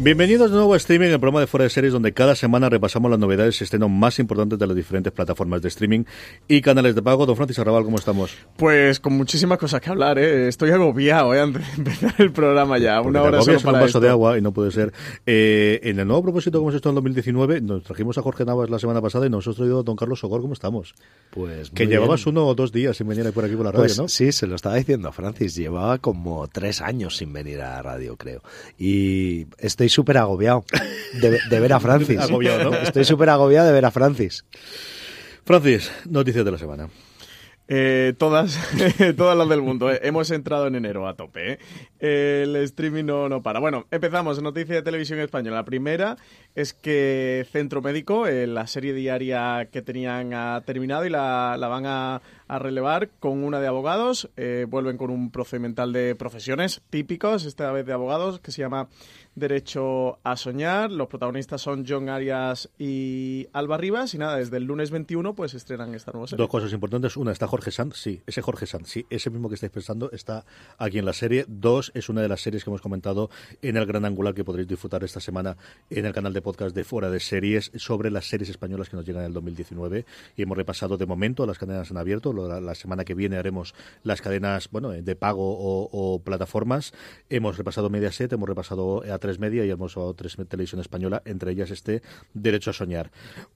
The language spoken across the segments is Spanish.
Bienvenidos de nuevo a Streaming, el programa de Fuera de Series, donde cada semana repasamos las novedades y estrenos más importantes de las diferentes plataformas de streaming y canales de pago. Don Francis Arrabal, ¿cómo estamos? Pues con muchísimas cosas que hablar, ¿eh? Estoy agobiado, ¿eh? Antes de empezar el programa ya. Una hora solo para un vaso esto. de agua y no puede ser. Eh, en el nuevo propósito que hemos hecho en 2019, nos trajimos a Jorge Navas la semana pasada y nos hemos traído a Don Carlos Sogor. ¿Cómo estamos? Pues Que llevabas uno o dos días sin venir por aquí por la radio, Pues ¿no? sí, se lo estaba diciendo a Francis. Llevaba como tres años sin venir a la radio, creo. Y estoy súper agobiado de, de ver a Francis. Agobiado, ¿no? Estoy súper agobiado de ver a Francis. Francis, noticias de la semana. Eh, todas, todas las del mundo. eh. Hemos entrado en enero a tope. eh. El streaming no, no para. Bueno, empezamos. Noticia de televisión española. La primera es que Centro Médico, eh, la serie diaria que tenían ha terminado y la, la van a, a relevar con una de abogados. Eh, vuelven con un procedimental de profesiones típicos, esta vez de abogados, que se llama Derecho a Soñar. Los protagonistas son John Arias y Alba Rivas. Y nada, desde el lunes 21 pues estrenan esta nueva serie. Dos cosas importantes. Una, está Jorge Sanz. Sí, ese Jorge Sanz. Sí, ese mismo que estáis pensando está aquí en la serie. Dos, es una de las series que hemos comentado en el Gran Angular que podréis disfrutar esta semana en el canal de podcast de Fuera de Series sobre las series españolas que nos llegan en el 2019. Y hemos repasado de momento las cadenas en abierto. La, semana que viene haremos las cadenas bueno de pago o, plataformas. Hemos repasado Mediaset, hemos repasado A3 Media y hemos repasado tres Televisión Española, entre ellas este Derecho a Soñar.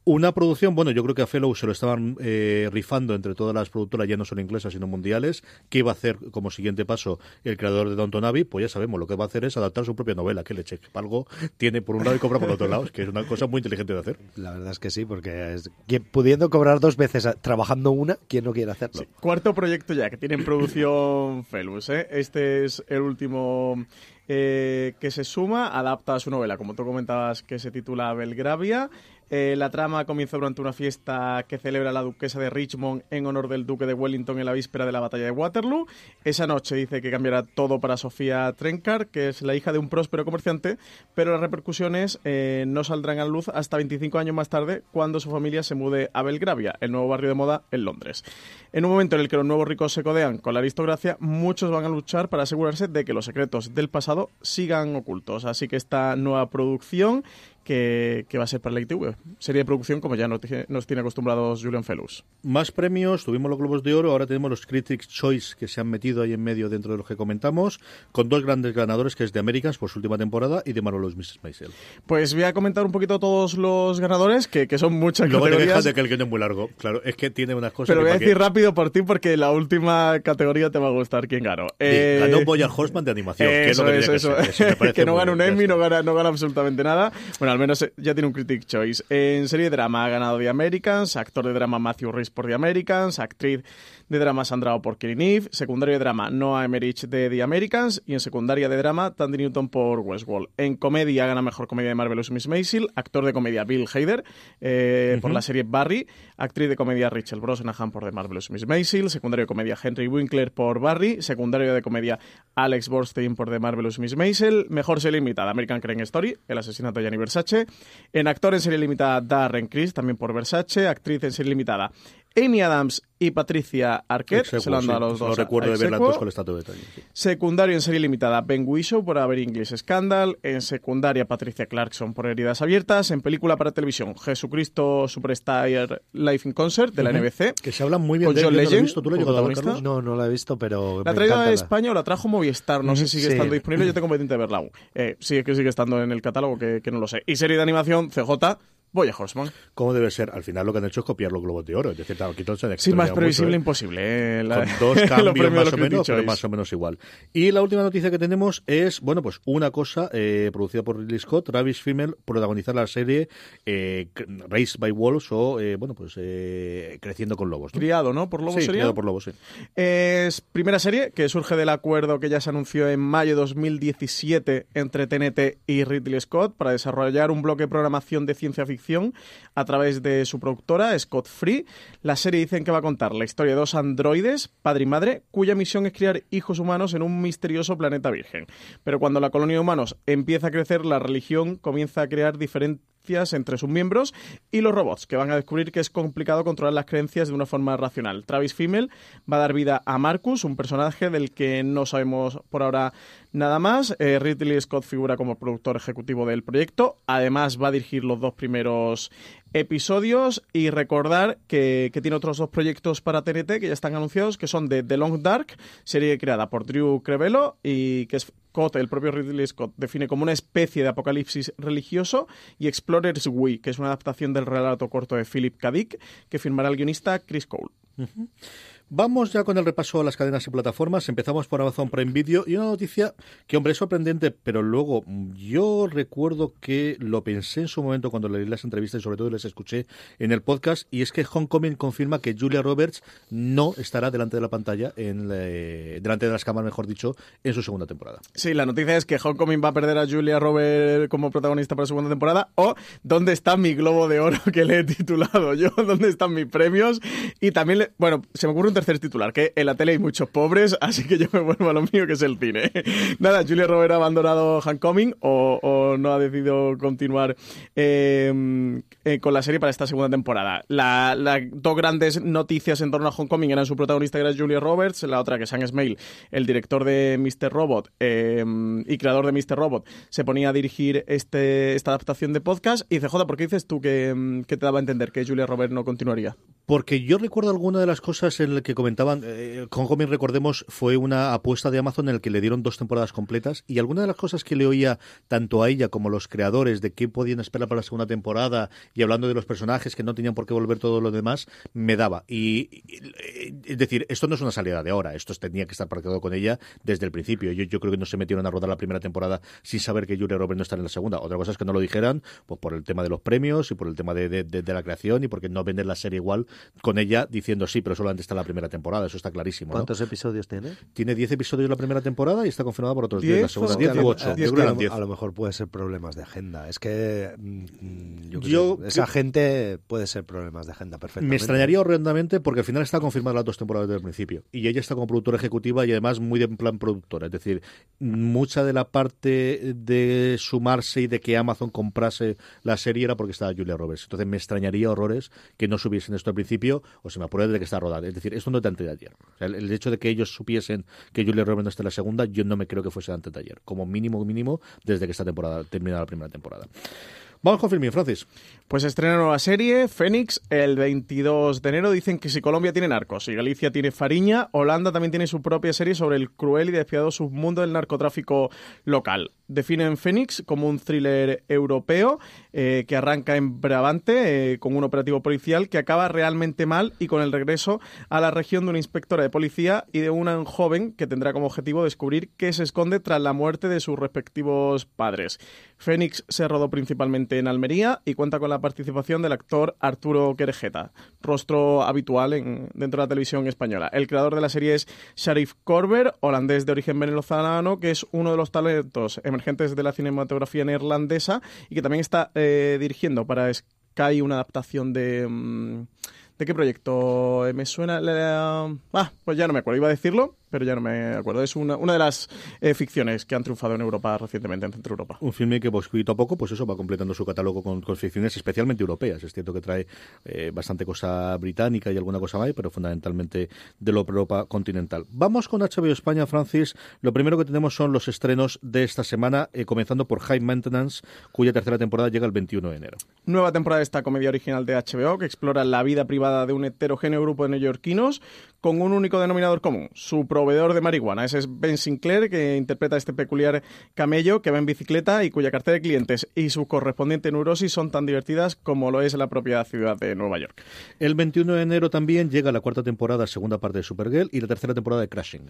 Una producción, bueno, yo creo que a Fellow se lo estaban eh, rifando entre todas las productoras, ya no solo inglesas, sino mundiales. ¿Qué iba a hacer como siguiente paso el creador de Downton Abbey? Pues ya sabemos, lo que va a hacer es adaptar su propia novela. Que leche, algo tiene por un lado y cobra por otro lado, que es una cosa muy inteligente de hacer. La verdad es que sí, porque es- pudiendo cobrar dos veces trabajando una, ¿quién no quiere hacerlo? Cuarto proyecto ya que tiene en producción Felus. ¿eh? Este es el último eh, que se suma, adapta a su novela, como tú comentabas, que se titula Belgravia. Eh, la trama comienza durante una fiesta que celebra la duquesa de Richmond en honor del duque de Wellington en la víspera de la batalla de Waterloo. Esa noche dice que cambiará todo para Sofía Trencard, que es la hija de un próspero comerciante, pero las repercusiones eh, no saldrán a luz hasta 25 años más tarde, cuando su familia se mude a Belgravia, el nuevo barrio de moda en Londres. En un momento en el que los nuevos ricos se codean con la aristocracia, muchos van a luchar para asegurarse de que los secretos del pasado sigan ocultos. Así que esta nueva producción que, que va a ser para la ITV, serie de producción como ya nos, tiene- nos tiene acostumbrados Julian Felus. Más premios, tuvimos los Globos de Oro, ahora tenemos los Critics' Choice que se han metido ahí en medio dentro de los que comentamos, con dos grandes ganadores, que es de Americans por su última temporada y de Marvelous Mrs. Maisel. Pues voy a comentar un poquito todos los ganadores, que, que son muchas Luego te categorías. quejas de que el guion es muy largo. Claro, es que tiene unas cosas Pero que voy a decir rápido por ti porque la última categoría te va a gustar quién ganó. Sí, Eh, ganó Boyan Horseman de animación, que es lo Eso que es, tenía eso. ser. Eso me parece que no gana un Emmy, no gana, no gana absolutamente nada. Bueno, al menos eh, ya tiene un Critic Choice. En serie de drama ha ganado The Americans, actor de drama Matthew Rhys por The Americans, actriz de drama Sandra Oh por Killing Eve, secundario de drama Noah Emmerich de The Americans y en secundaria de drama Tandy Newton por Westworld. En comedia gana Mejor Comedia de Marvelous Miss Maisel, actor de comedia Bill Hader eh, por la serie Barry, actriz de comedia Rachel Brosnahan por The Marvelous Miss Maisel, secundario de comedia Henry Winkler por Barry, secundario de comedia Alex Borstein por The Marvelous Miss Maisel, mejor serie limitada American Crime Story, El asesinato de Gianni Versace, en actor en serie limitada Darren Criss, también por Versace, actriz en serie limitada Amy Adams y Patricia Arquette, se lo han dado a los dos. No recuerdo de ver las dos con el estatus de sí. Secundario en serie limitada Ben Whishaw por haber English Scandal. En secundaria Patricia Clarkson por Heridas Abiertas. En película para televisión Jesucristo Superstar Life in Concert de la NBC. Que se habla muy bien Con de John no lo he Legend, visto. ¿Tú lo protagonista. No, no la he visto, pero La ha me traído encanta a la- España o la trajo Movistar. No sé si sigue Sí. estando disponible. Yo tengo pendiente de verla aún. Eh, sí, es que sigue estando en el catálogo, que, que no lo sé. Y serie de animación CJ, Boya Horseman. ¿Cómo debe ser? Al final lo que han hecho es copiar los globos de oro. Es decir, claro, aquí todo se han Sí, más previsible mucho, ¿eh? imposible. eh, la- Con dos cambios más o menos, pero Choice. más o menos igual. Y la última noticia que tenemos es, bueno, pues una cosa eh, producida por Ridley Scott, Travis Fimmel, protagonizar la serie eh, Raised by Wolves o, eh, bueno, pues eh, Creciendo con Lobos. ¿no? Criado, ¿no? Por Lobo sí, sería. criado por Lobos, sí. Es primera serie que surge del acuerdo que ya se anunció en mayo de 2017 entre TNT y Ridley Scott para desarrollar un bloque de programación de ciencia ficción a través de su productora, Scott Free. La serie dicen que va a contar la historia de dos androides, padre y madre, cuya misión es criar hijos humanos en un misterioso planeta virgen. Pero cuando la colonia de humanos empieza a crecer, la religión comienza a crear diferentes entre sus miembros y los robots, que van a descubrir que es complicado controlar las creencias de una forma racional. Travis Fimmel va a dar vida a Marcus, un personaje del que no sabemos por ahora nada más. Eh, Ridley Scott figura como productor ejecutivo del proyecto. Además, va a dirigir los dos primeros episodios y recordar que, tiene otros dos proyectos para TNT que ya están anunciados, que son de The Long Dark, serie creada por Drew Crevelo y que Scott, el propio Ridley Scott, define como una especie de apocalipsis religioso y Explorers We, que es una adaptación del relato corto de Philip K. Dick que firmará el guionista Chris Cole. Vamos ya con el repaso a las cadenas y plataformas. Empezamos por Amazon Prime Video y una noticia que, hombre, es sorprendente, pero luego mm, yo recuerdo que lo pensé en su momento cuando leí las entrevistas y sobre todo les escuché en el podcast y es que Homecoming confirma que Julia Roberts no estará delante de la pantalla, en eh, delante de las cámaras, mejor dicho, en su segunda temporada. Sí, la noticia es que Homecoming va a perder a Julia Roberts como protagonista para la segunda temporada o ¿dónde está mi globo de oro que le he titulado yo? ¿Dónde están mis premios? Y también, bueno, se me ocurre un tercer titular, que en la tele hay muchos pobres, así que yo me vuelvo a lo mío, que es el cine. Nada, Julia Roberts ha abandonado Homecoming o, o no ha decidido continuar eh, eh, con la serie para esta segunda temporada. La- Las dos grandes noticias en torno a Homecoming eran su protagonista, que era Julia Roberts, la otra que Sam Smale, el director de Mr. Robot eh, y creador de Mr. Robot, se ponía a dirigir este, esta adaptación de podcast. Y CJ, ¿por qué dices tú que, que te daba a entender que Julia Roberts no continuaría? Porque yo recuerdo alguna de las cosas en las que comentaban, eh, Homecoming, recordemos, fue una apuesta de Amazon en la que le dieron dos temporadas completas y alguna de las cosas que le oía tanto a ella como a los creadores de qué podían esperar para la segunda temporada y hablando de los personajes que no tenían por qué volver todo lo demás, me daba. Y, es decir, esto no es una salida de ahora, esto tenía que estar pactado con ella desde el principio. Yo, yo creo que no se metieron a rodar la primera temporada sin saber que Julia Roberts no estaría en la segunda. Otra cosa es que no lo dijeran, pues por el tema de los premios y por el tema de, de- la creación y porque no vender la serie igual con ella diciendo sí, pero solamente está la primera temporada, eso está clarísimo. ¿no? ¿Cuántos episodios tiene? Tiene 10 episodios la primera temporada y está confirmada por otros 10 la ¿Diez segunda. o- 10 a u lo- 8. a- Yo diez creo que a, eran lo, 10. a lo mejor puede ser problemas de agenda. Es que mm, mm, yo, qué Yo- sé, esa gente puede ser problemas de agenda perfectamente. Me extrañaría horrendamente porque al final está confirmada las dos temporadas desde el principio. Y ella está como productora ejecutiva y además muy de en plan productora. Es decir, mucha de la parte de sumarse y de que Amazon comprase la serie era porque estaba Julia Roberts. Entonces me extrañaría horrores que no subiesen esto al principio o se me apura de que está rodada. Es decir, es de antes de el, hecho de que ellos supiesen que Julia Roberts no está en la segunda, yo no me creo que fuese antes de ayer. Como mínimo, mínimo, desde que esta temporada termina la primera temporada. Vamos con Filmin, Francis. Pues estrena nueva serie, Fénix, el 22 de enero. Dicen que si Colombia tiene narcos y Galicia tiene Fariña, Holanda también tiene su propia serie sobre el cruel y despiadado submundo del narcotráfico local. Definen Fénix como un thriller europeo eh, que arranca en Brabante eh, con un operativo policial que acaba realmente mal y con el regreso a la región de una inspectora de policía y de una joven que tendrá como objetivo descubrir qué se esconde tras la muerte de sus respectivos padres. Fénix se rodó principalmente en Almería y cuenta con la participación del actor Arturo Querejeta, rostro habitual en, dentro de la televisión española. El creador de la serie es Sharif Korber, holandés de origen venezolano, que es uno de los talentos emergentes de la cinematografía neerlandesa y que también está eh, dirigiendo para Sky una adaptación de... mm, ¿De qué proyecto? Eh, Me suena... la- Ah, pues ya no me acuerdo, iba a decirlo, pero ya no me acuerdo. Es una, una de las eh, ficciones que han triunfado en Europa recientemente, en Centro Europa. Un filme que poquito a poco, pues eso, va completando su catálogo con, con ficciones especialmente europeas. Es cierto que trae eh, bastante cosa británica y alguna cosa más, pero fundamentalmente de la Europa continental. Vamos con HBO España, Francis. Lo primero que tenemos son los estrenos de esta semana, eh, comenzando por High Maintenance, cuya tercera temporada llega el 21 de enero. Nueva temporada de esta comedia original de HBO que explora la vida privada de un heterogéneo grupo de neoyorquinos con un único denominador común, su proveedor de marihuana. Ese es Ben Sinclair, que interpreta este peculiar camello que va en bicicleta y cuya cartera de clientes y su correspondiente neurosis son tan divertidas como lo es la propia ciudad de Nueva York. El 21 de enero también llega la cuarta temporada, segunda parte de Supergirl, y la tercera temporada de Crashing.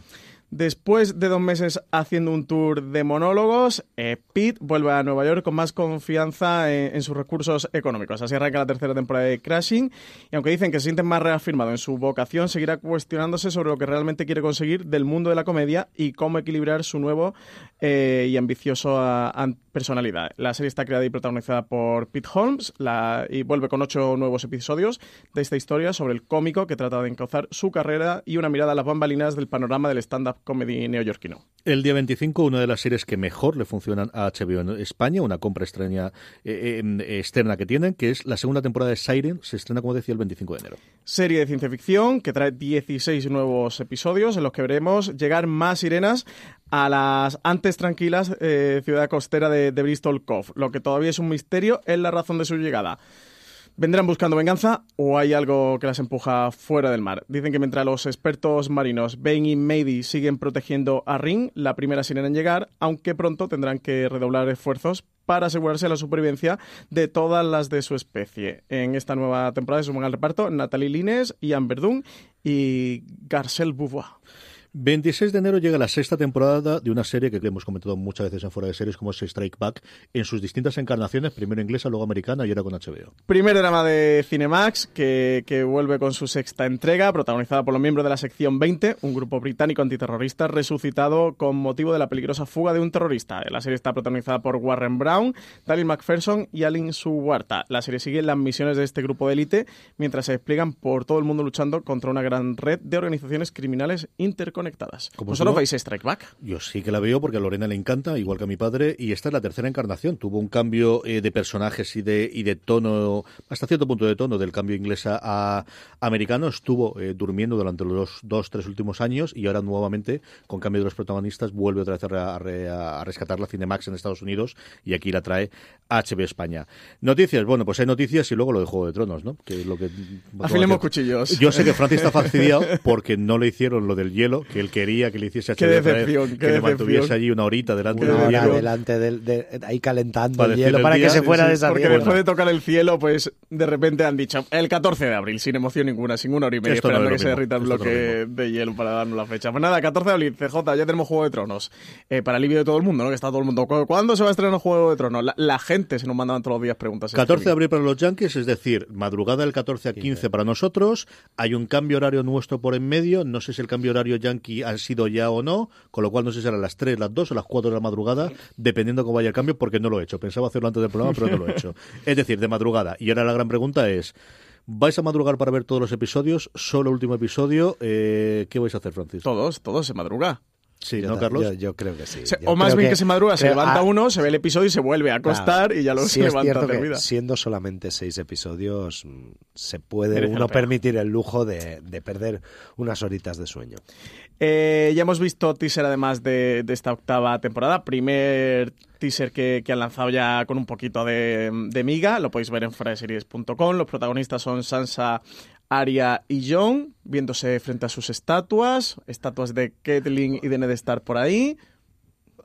Después de dos meses haciendo un tour de monólogos, eh, Pete vuelve a Nueva York con más confianza en, en sus recursos económicos. Así arranca la tercera temporada de Crashing y aunque dicen que se siente más reafirmado en su vocación, seguirá cuestionándose sobre lo que realmente quiere conseguir del mundo de la comedia y cómo equilibrar su nuevo eh, y ambicioso a- a- personalidad. La serie está creada y protagonizada por Pete Holmes la- y vuelve con ocho nuevos episodios de esta historia sobre el cómico que trata de encauzar su carrera y una mirada a las bambalinas del panorama del stand-up comedy neoyorquino. El día 25, una de las series que mejor le funcionan a HBO en España, una compra extraña, eh, eh, externa que tienen, que es la segunda temporada de Siren, se estrena, como decía, el 25 de enero. Serie de ciencia ficción que trae 16 nuevos episodios en los que veremos llegar más sirenas a las antes tranquilas eh, ciudad costera de, Bristol Cove. Lo que todavía es un misterio es la razón de su llegada. ¿Vendrán buscando venganza o hay algo que las empuja fuera del mar? Dicen que mientras los expertos marinos Ben y Mady siguen protegiendo a Ring, la primera sirena en llegar, aunque pronto tendrán que redoblar esfuerzos para asegurarse la supervivencia de todas las de su especie. En esta nueva temporada se suman al reparto Natalie Lines, Ian Verdun y Garcelle Beauvoir. 26 de enero llega la sexta temporada de una serie que hemos comentado muchas veces en fuera de series como es Strike Back en sus distintas encarnaciones, primero inglesa, luego americana y ahora con HBO. Primer drama de Cinemax que, vuelve con su sexta entrega, protagonizada por los miembros de la sección 20, un grupo británico antiterrorista resucitado con motivo de la peligrosa fuga de un terrorista. La serie está protagonizada por Warren Brown, Dalin McPherson y Alin Suwarta. La serie sigue las misiones de este grupo de élite mientras se despliegan por todo el mundo luchando contra una gran red de organizaciones criminales interconectadas. Como ¿Vosotros veis Strike Back? Yo sí que la veo porque a Lorena le encanta, igual que a mi padre, y esta es la tercera encarnación. Tuvo un cambio eh, de personajes y de, y de tono, hasta cierto punto de tono, del cambio inglesa a americano. Estuvo eh, durmiendo durante los dos, tres últimos años y ahora nuevamente, con cambio de los protagonistas, vuelve otra vez a, re- a a rescatar la Cinemax en Estados Unidos y aquí la trae HBO España. Noticias, bueno, pues hay noticias y luego lo de Juego de Tronos, ¿no? Que es lo que Afilemos cuchillos. Yo sé que Francis está fastidiado porque no le hicieron lo del hielo, que él quería que le hiciese a Qué otra vez, decepción, qué que le decepción. mantuviese allí una horita delante Una del hora hielo. delante del, de- ahí calentando Para el hielo el para día, que se sí, fuera sí, de esa Porque después de tocar el cielo, pues de repente han dicho el 14 de abril, sin emoción ninguna, sin una hora y media, Esto no esperando es que se derrita el esto no bloque de hielo para darnos la fecha. Pues nada, 14 de abril, CJ, ya tenemos Juego de Tronos. Eh, para alivio de todo el mundo, ¿no? Que está todo el mundo. ¿cu- ¿Cuándo se va a estrenar Juego de Tronos? La, la gente se nos mandaban todos los días preguntas. en 14 de abril para los Yankees, es decir, madrugada del 14 a 15 para nosotros. Hay un cambio horario nuestro por en medio. No sé si el cambio horario Yankee ha sido ya o no, con lo cual no sé si será las 3, las 2 o las 4 de la madrugada, dependiendo cómo vaya el cambio, porque no lo he hecho. Pensaba hacerlo antes del programa, pero no lo he hecho. Es decir, de madrugada. Y ahora la gran pregunta es. ¿Vais a madrugar para ver todos los episodios? ¿Solo el último episodio? Eh, ¿Qué vais a hacer, Francis? Todos, todos se madruga. Sí, Yo ¿no, Carlos? Yo, yo creo que sí. Se- o más bien que, se madruga, se levanta ah, uno, se ve el episodio y se vuelve a acostar Claro. y ya luego Sí se es levanta cierto que siendo solamente seis episodios, mm, se puede Merece la uno permitir el lujo de, de perder unas horitas de sueño. Eh, ya hemos visto teaser además de, de esta octava temporada. Primer teaser que, que han lanzado ya con un poquito de, de miga. Lo podéis ver en foradeseries.com. Los protagonistas son Sansa, Arya y Jon, viéndose frente a sus estatuas. Estatuas de Catelyn y de Ned Stark por ahí.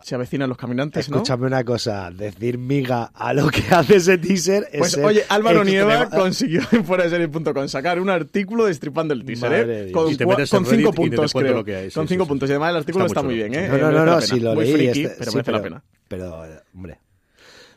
Se avecinan los caminantes, ¿no? Escúchame una cosa, decir miga a lo que hace ese teaser es Pues ser oye, Álvaro extrema- Nieva consiguió en foradeseries.com sacar un artículo destripando el teaser, Madre ¿eh? Con, Y te metes con cinco Reddit y te puntos, creo. lo que hay, sí, con cinco sí. puntos. Y además el artículo Está está, muy bien, ¿eh? No, no, no, no, si lo Muy leí, friki, este- pero sí, merece la pena. Pero, hombre,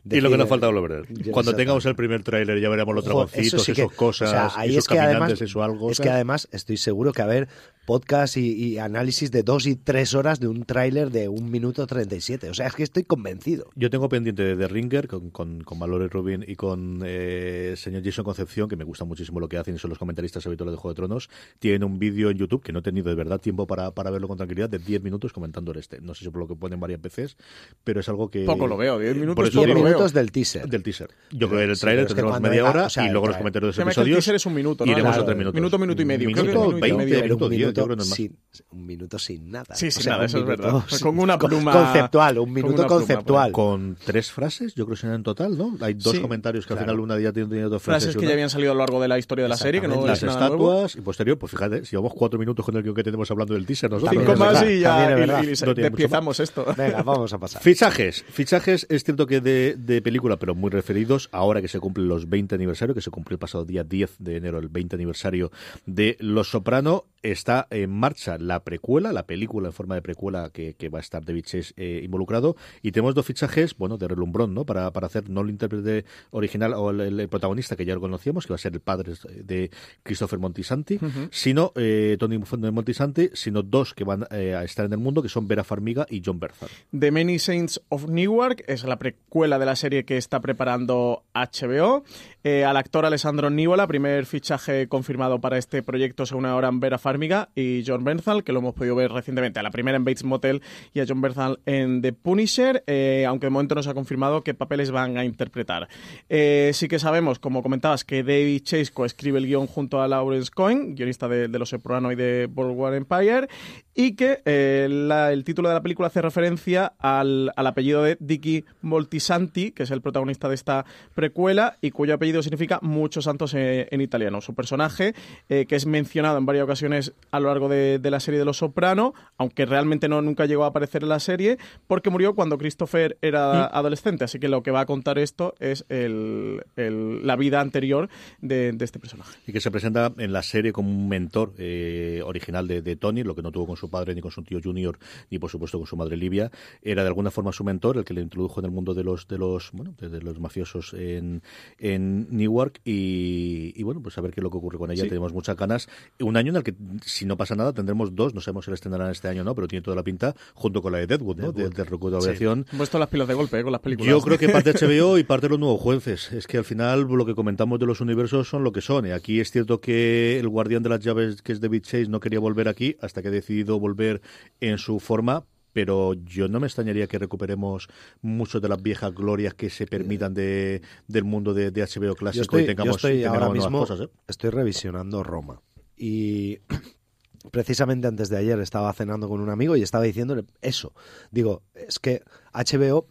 y lo que nos falta volver. yo Cuando tengamos el primer tráiler ya veremos los dragoncitos, sí esos cosas, o sea, ahí esos es que además- caminantes, eso algo. Es que además estoy seguro que a ver podcast y, y análisis de dos y tres horas de un tráiler de un minuto 37. O sea, es que estoy convencido. Yo tengo pendiente de The Ringer con, con, con Rubin y con eh, el señor Jason Concepción, que me gusta muchísimo lo que hacen y son los comentaristas habituales de Juego de Tronos. Tienen un vídeo en YouTube que no he tenido de verdad tiempo para, para verlo con tranquilidad de 10 minutos comentando el este. No sé si por lo que ponen varias veces, pero es algo que. Poco lo veo, 10 minutos Por eso poco 10 lo veo. Minutos del teaser. Del teaser. Yo creo que en el Sí, trailer tendremos media hora o sea, y luego los comentarios de los que el episodios. teaser es un minuto, ¿no? Iremos Claro, a tres minutos. minuto, minuto y medio. Creo que Minuto, minuto y 20, medio. Pero minuto un 10, yo minuto, creo que no es más. sin, un minuto sin nada. Sí, O sin sea, nada, eso es verdad. sin- Con una pluma- Conceptual, un con minuto pluma, conceptual. Con tres frases, yo creo que serán en total, ¿no? Hay dos Sí, comentarios que al final una ya tiene, tiene dos frases. Frases que una- ya habían salido a lo largo de la historia de la serie, que no las nuevo. estatuas y posterior, pues fíjate, si llevamos cuatro minutos con el guion que tenemos hablando del teaser, nosotros. Cinco más verdad, y ya y- y, No esto. Venga, vamos a pasar. Fichajes, fichajes es cierto que de, de película, pero muy referidos, ahora que se cumplen los 20 aniversarios, que se cumplió el pasado día 10 de enero, el 20 aniversario de Los Soprano, está en marcha la precuela, la película en forma de precuela que, que va a estar David Chase eh, involucrado, y tenemos dos fichajes, bueno, de relumbrón, ¿no? Para, para hacer no el intérprete original o el, el protagonista que ya lo conocíamos, que va a ser el padre de Christopher Montisanti, sino eh, Tony Montisanti, sino dos que van eh, a estar en el mundo, que son Vera Farmiga y John Berthal. The Many Saints of Newark es la precuela de la serie que está preparando HBO. Eh, al actor Alessandro Nivola, primer fichaje confirmado para este proyecto, según ahora en Vera Farmiga, y John Bernthal, que lo hemos podido ver recientemente, a la primera en Bates Motel y a John Bernthal en The Punisher, eh, aunque de momento no se ha confirmado qué papeles van a interpretar. Eh, sí que sabemos, como comentabas, que David Chase coescribe el guion junto a Lawrence Cohen, guionista de, de Los Soprano y de Boardwalk Empire, y que eh, la- el título de la película hace referencia al, al apellido de Dicky Moltisanti, que es el protagonista de esta precuela y cuyo apellido significa muchos santos en, en italiano. Su personaje, eh, que es mencionado en varias ocasiones a lo largo de, de la serie de Los Soprano, aunque realmente no nunca llegó a aparecer en la serie, porque murió cuando Christopher era adolescente. Así que lo que va a contar esto es el- el- la vida anterior de, de este personaje. y que se presenta en la serie como un mentor eh, original de, de Tony, lo que no tuvo con su padre ni con su tío Junior ni por supuesto con su madre Livia, era de alguna forma su mentor, el que le introdujo en el mundo de los de los bueno de, de los mafiosos en, en Newark y, y, bueno pues a ver qué es lo que ocurre con ella, Sí. tenemos muchas ganas, un año en el que si no pasa nada tendremos dos, no sabemos si la estrenarán este año o no, pero tiene toda la pinta junto con la de Deadwood, ¿no? de, de recaudación Han puesto las pilas de golpe eh, con las películas. yo creo que parte HBO y parte de los nuevos jueces. Es que al final lo que comentamos de los universos son lo que son. Y aquí es cierto que el guardián de las llaves, que es David Chase, no quería volver aquí hasta que ha volver en su forma. Pero yo no me extrañaría que recuperemos muchas de las viejas glorias que se permitan de, del mundo de, de HBO clásico estoy, y tengamos, estoy ahora mismo cosas. ¿eh? estoy revisionando Roma y precisamente antes de ayer estaba cenando con un amigo y estaba diciéndole eso. Digo, es que HBO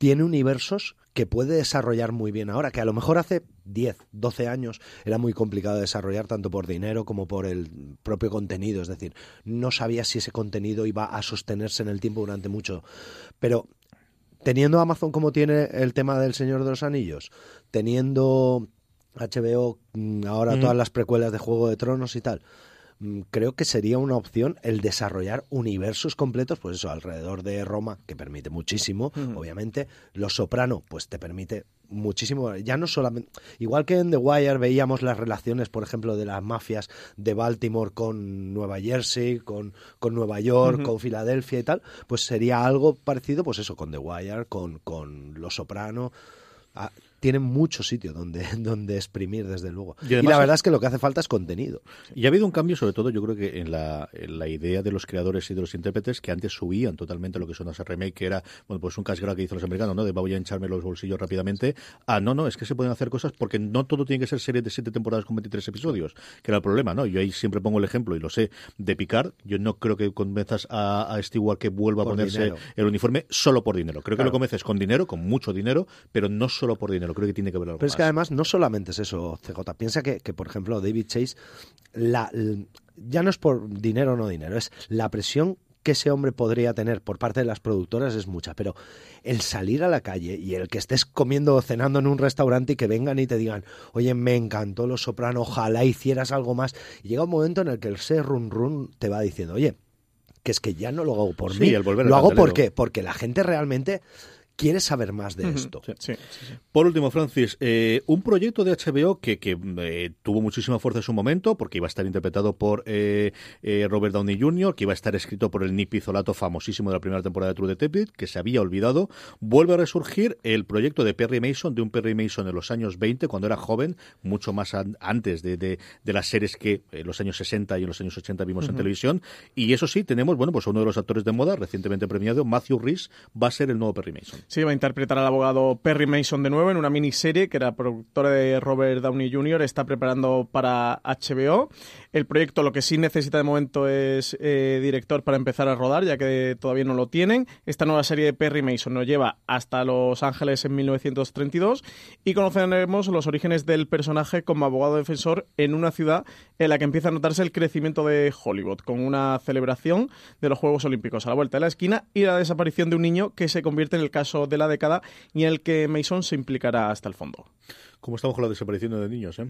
tiene universos que puede desarrollar muy bien ahora, que a lo mejor hace 10, 12 años era muy complicado de desarrollar tanto por dinero como por el propio contenido, es decir, no sabías si ese contenido iba a sostenerse en el tiempo durante mucho, pero teniendo Amazon como tiene el tema del Señor de los Anillos, teniendo HBO mm, ahora Mm. todas las precuelas de Juego de Tronos y tal, creo que sería una opción el desarrollar universos completos, pues eso, alrededor de Roma, que permite muchísimo, obviamente. Los Soprano, pues te permite muchísimo. Ya no solamente. Igual que en The Wire veíamos las relaciones, por ejemplo, de las mafias de Baltimore con Nueva Jersey, con, con Nueva York, con Filadelfia y tal, pues sería algo parecido, pues eso, con The Wire, con, con Los Soprano. Ah, tienen mucho sitio donde, donde exprimir, desde luego. Y la verdad es que lo que hace falta es contenido. Y ha habido un cambio, sobre todo, yo creo que en la, en la idea de los creadores y de los intérpretes, que antes subían totalmente lo que son esas remake, que era, bueno, pues un casgrado que hizo los americanos, ¿no? De voy a hincharme los bolsillos rápidamente. Ah, no, no, es que se pueden hacer cosas porque no todo tiene que ser serie de siete temporadas con 23 episodios, que era el problema, ¿no? Yo ahí siempre pongo el ejemplo, y lo sé, de Picard. Yo no creo que convenzas a, a Stewart que vuelva Por a ponerse dinero. el uniforme solo por dinero. Creo que lo convences con dinero, con mucho dinero, pero no solo por dinero. Creo que tiene que ver algo Pero es que más. además no solamente es eso, CJ. Piensa que, que, por ejemplo, David Chase, la, ya no es por dinero o no dinero, es la presión que ese hombre podría tener por parte de las productoras es mucha, pero el salir a la calle y el que estés comiendo o cenando en un restaurante y que vengan y te digan, oye, me encantó Los Soprano, ojalá hicieras algo más, y llega un momento en el que el ese run run te va diciendo, oye, que es que ya no lo hago por Sí, mí, el volver lo hago porque porque la gente realmente quieres saber más de esto. Sí, sí, sí. Por último, Francis, eh, un proyecto de HBO que, que, eh, tuvo muchísima fuerza en su momento, porque iba a estar interpretado por eh, eh, Robert Downey Jr., que iba a estar escrito por el Nick Pizzolato, famosísimo de la primera temporada de True Detective, que se había olvidado. Vuelve a resurgir el proyecto de Perry Mason, de un Perry Mason en los años 20, cuando era joven, mucho más an- antes de, de- de las series que en los años 60 y en los años 80 vimos en televisión. Y eso sí, tenemos, bueno, pues uno de los actores de moda, recientemente premiado, Matthew Rhys, va a ser el nuevo Perry Mason. Sí, va a interpretar al abogado Perry Mason de nuevo en una miniserie que era productora de Robert Downey Jr. Está preparando para HBO. El proyecto lo que sí necesita de momento es eh, director para empezar a rodar, ya que todavía no lo tienen. Esta nueva serie de Perry Mason nos lleva hasta Los Ángeles en 1932 y conoceremos los orígenes del personaje como abogado defensor en una ciudad en la que empieza a notarse el crecimiento de Hollywood, con una celebración de los Juegos Olímpicos a la vuelta de la esquina y la desaparición de un niño que se convierte en el caso de la década y en el que Mason se implicará hasta el fondo. ¿Cómo estamos con la desaparición de niños, eh?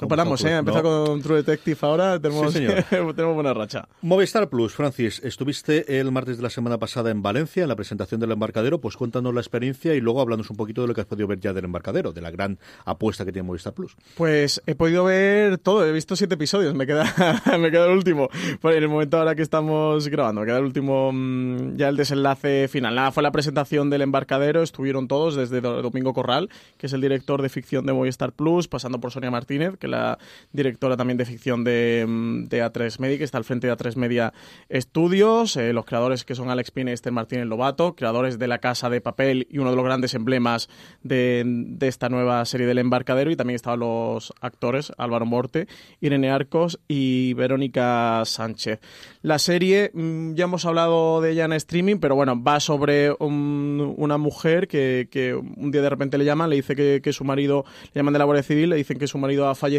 No paramos, ¿eh? Ha empezado con True Detective ahora, tenemos, Sí, señor. tenemos buena racha. Movistar Plus, Francis, estuviste el martes de la semana pasada en Valencia en la presentación del embarcadero, pues cuéntanos la experiencia y luego hablamos un poquito de lo que has podido ver ya del embarcadero, de la gran apuesta que tiene Movistar Plus. Pues he podido ver todo, he visto siete episodios, me queda, me queda el último. Pues en el momento ahora que estamos grabando, me queda el último, mm, ya el desenlace final. Nada, fue la presentación del embarcadero, estuvieron todos, desde Do- Domingo Corral, que es el director de ficción de Movistar Plus, pasando por Sonia Martínez, que la directora también de ficción de, mm, de A3 Media, que está al frente de A3 Media Estudios, eh, los creadores que son Alex Pine y Martínez Lobato, creadores de La Casa de Papel y uno de los grandes emblemas de, de esta nueva serie del embarcadero, y también estaban los actores Álvaro Morte, Irene Arcos y Verónica Sánchez. La serie, mm, ya hemos hablado de ella en streaming, pero bueno, va sobre un- una mujer que, un día de repente le llaman, le dice que, que su marido, le llaman de la Guardia Civil, le dicen que su marido ha fallecido,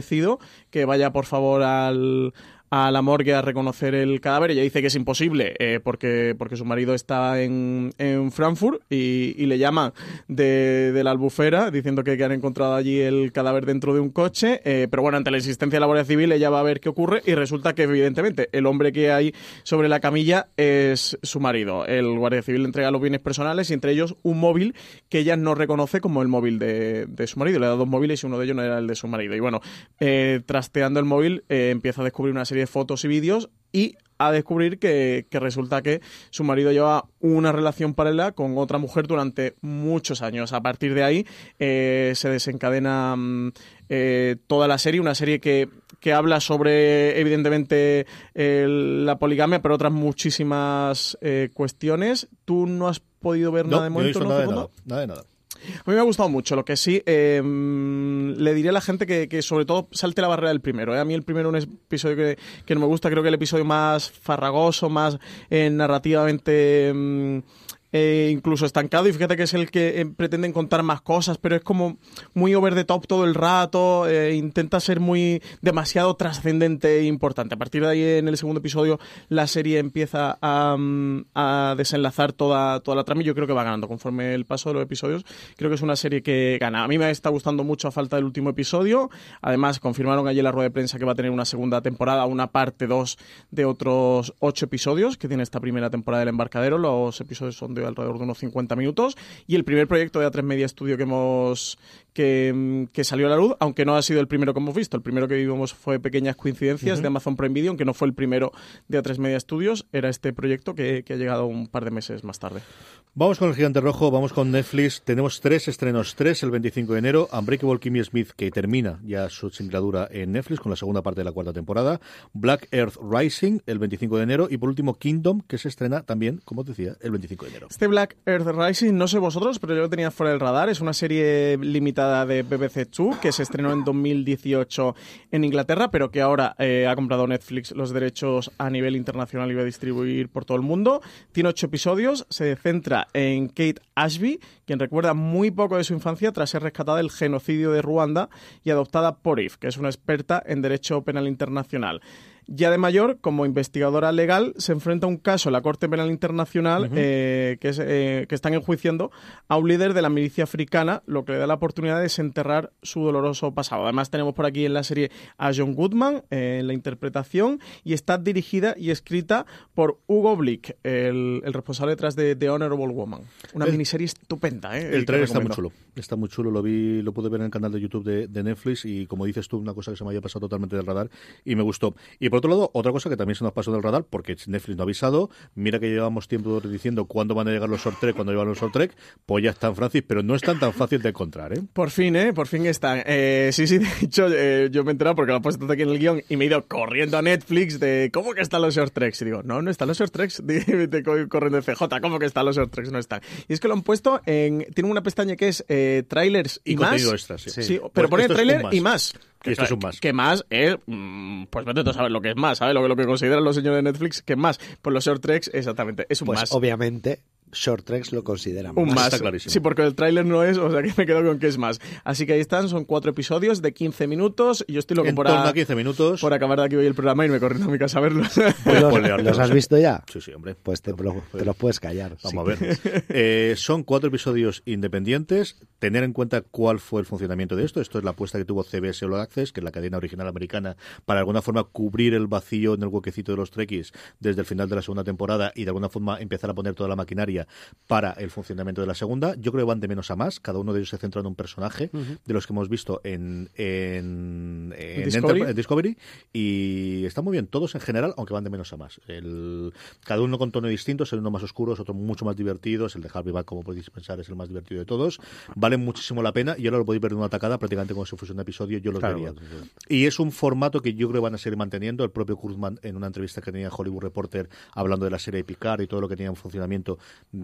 que vaya por favor al a la morgue a reconocer el cadáver. Ella dice que es imposible eh, porque, porque su marido está en, en Frankfurt y, le llaman de, de la albufera diciendo que, que han encontrado allí el cadáver dentro de un coche. eh, pero bueno, ante la existencia de la Guardia Civil, ella va a ver qué ocurre y resulta que, evidentemente, el hombre que hay sobre la camilla es su marido. El Guardia Civil le entrega los bienes personales y entre ellos un móvil que ella no reconoce como el móvil de, de su marido. Le da dos móviles y uno de ellos no era el de su marido. Y bueno, eh, trasteando el móvil, empieza a descubrir una serie de fotos y vídeos y a descubrir que, que resulta que su marido lleva una relación paralela con otra mujer durante muchos años. A partir de ahí eh, se desencadena mm, eh, toda la serie, una serie que, que habla sobre, evidentemente, el- la poligamia, pero otras muchísimas eh, cuestiones. ¿Tú no has podido ver nada de no he momento? visto ¿no, nada de nada de nada. A mí me ha gustado mucho. Lo que sí, mm, le diría a la gente que, que sobre todo salte la barrera del primero. ¿eh? A mí el primero es un episodio que, que no me gusta. Creo que el episodio más farragoso, más eh, narrativamente... mm, eh, incluso estancado y fíjate que es el que eh, pretenden contar más cosas pero es como muy over the top todo el rato eh, intenta ser muy demasiado trascendente e importante. A partir de ahí en el segundo episodio la serie empieza a, mm, a desenlazar toda, toda la trama y yo creo que va ganando conforme el paso de los episodios. Creo que es una serie que gana. A mí me está gustando mucho a falta del último episodio. Además confirmaron ayer la rueda de prensa que va a tener una segunda temporada una parte 2 de otros ocho episodios que tiene esta primera temporada del embarcadero. Los episodios son de alrededor de unos 50 minutos y el primer proyecto de A3 Media Studio que hemos que, que salió a la luz, aunque no ha sido el primero que hemos visto. El primero que vimos fue Pequeñas Coincidencias de Amazon Prime Video, aunque no fue el primero de A3 Media Studios. Era este proyecto que, que ha llegado un par de meses más tarde. Vamos con el gigante rojo, vamos con Netflix. Tenemos tres estrenos, tres el 25 de enero. Unbreakable Kimmy Smith, que termina ya su singladura en Netflix con la segunda parte de la cuarta temporada. Black Earth Rising, el 25 de enero. Y por último, Kingdom, que se estrena también, como os decía, el 25 de enero. Este Black Earth Rising, no sé vosotros, pero yo lo tenía fuera del radar. Es una serie limitada de BBC Two que se estrenó en 2018 en Inglaterra, pero que ahora eh, ha comprado Netflix los derechos a nivel internacional y va a distribuir por todo el mundo. Tiene ocho episodios, se centra en Kate Ashby, quien recuerda muy poco de su infancia tras ser rescatada del genocidio de Ruanda y adoptada por IF, que es una experta en derecho penal internacional. Ya de mayor, como investigadora legal, se enfrenta a un caso en la Corte Penal Internacional eh, que, es, eh, que están enjuiciando a un líder de la milicia africana, lo que le da la oportunidad de desenterrar su doloroso pasado. Además, tenemos por aquí en la serie a John Goodman eh, en la interpretación y está dirigida y escrita por Hugo Blick, el, el responsable detrás de The Honorable Woman. Una El- miniserie estupenda, ¿eh? El trailer está muy chulo. Está muy chulo. Lo vi, lo pude ver en el canal de YouTube de, de Netflix y como dices tú, una cosa que se me había pasado totalmente del radar y me gustó. Y por otro lado, otra cosa que también se nos pasó del radar porque Netflix no ha avisado. Mira que llevamos tiempo diciendo cuándo van a llegar los short trek, cuándo llegan los short trek. Pues ya están, Francis, pero no están tan fácil de encontrar, ¿eh? Por fin, ¿eh? Por fin están. Eh, sí, sí, de hecho, eh, yo me he enterado porque lo he puesto aquí en el guion y me he ido corriendo a Netflix de ¿cómo que están los short treks? Y digo, no, no están los short treks. Te co- corriendo de CJ, ¿cómo que están los short treks? No están. Y es que lo han puesto en... Tienen una pestaña que es eh, trailers y, Y más. contenido extra, sí. Sí, Sí. pero Pues pone trailer y más. Y esto es un más. Que más es... mm, pues vete tú a saber lo que es más, ¿sabes? Lo, que- lo que consideran los señores de Netflix que más. Pues los short treks, exactamente, es un Pues más. obviamente, Short Treks lo consideran Un más. más. Está clarísimo. Sí, porque el tráiler no es, o sea que me quedo con que es más. Así que ahí están, son cuatro episodios de 15 minutos yo estoy loco En por, torno a- a 15 minutos. por acabar de aquí hoy el programa y irme corriendo a mi casa a verlos. A ¿Los, has visto ya? Sí, sí, hombre. Pues te, lo- te los puedes callar. Vamos sí. a ver. Eh, son cuatro episodios independientes. Tener en cuenta cuál fue el funcionamiento de esto. Esto es la apuesta que tuvo CBS All Access, que es la cadena original americana, para de alguna forma cubrir el vacío en el huequecito de los Trekkies desde el final de la segunda temporada y de alguna forma empezar a poner toda la maquinaria para el funcionamiento de la segunda. Yo creo que van de menos a más. Cada uno de ellos se centra en un personaje de los que hemos visto en, en, en Discovery. En y está muy bien. Todos en general, aunque van de menos a más. El, cada uno con tono distinto, el uno más oscuros, otro mucho más divertidos. El de Harvey Back, como podéis pensar, es el más divertido de todos. Valen muchísimo la pena y ahora lo podéis ver de una tacada prácticamente como si fuese un episodio. Yo Claro, vería. Y es un formato que yo creo que van a seguir manteniendo. El propio Kurtzman, en una entrevista que tenía en Hollywood Reporter, hablando de la serie Picard y todo lo que tenía en funcionamiento,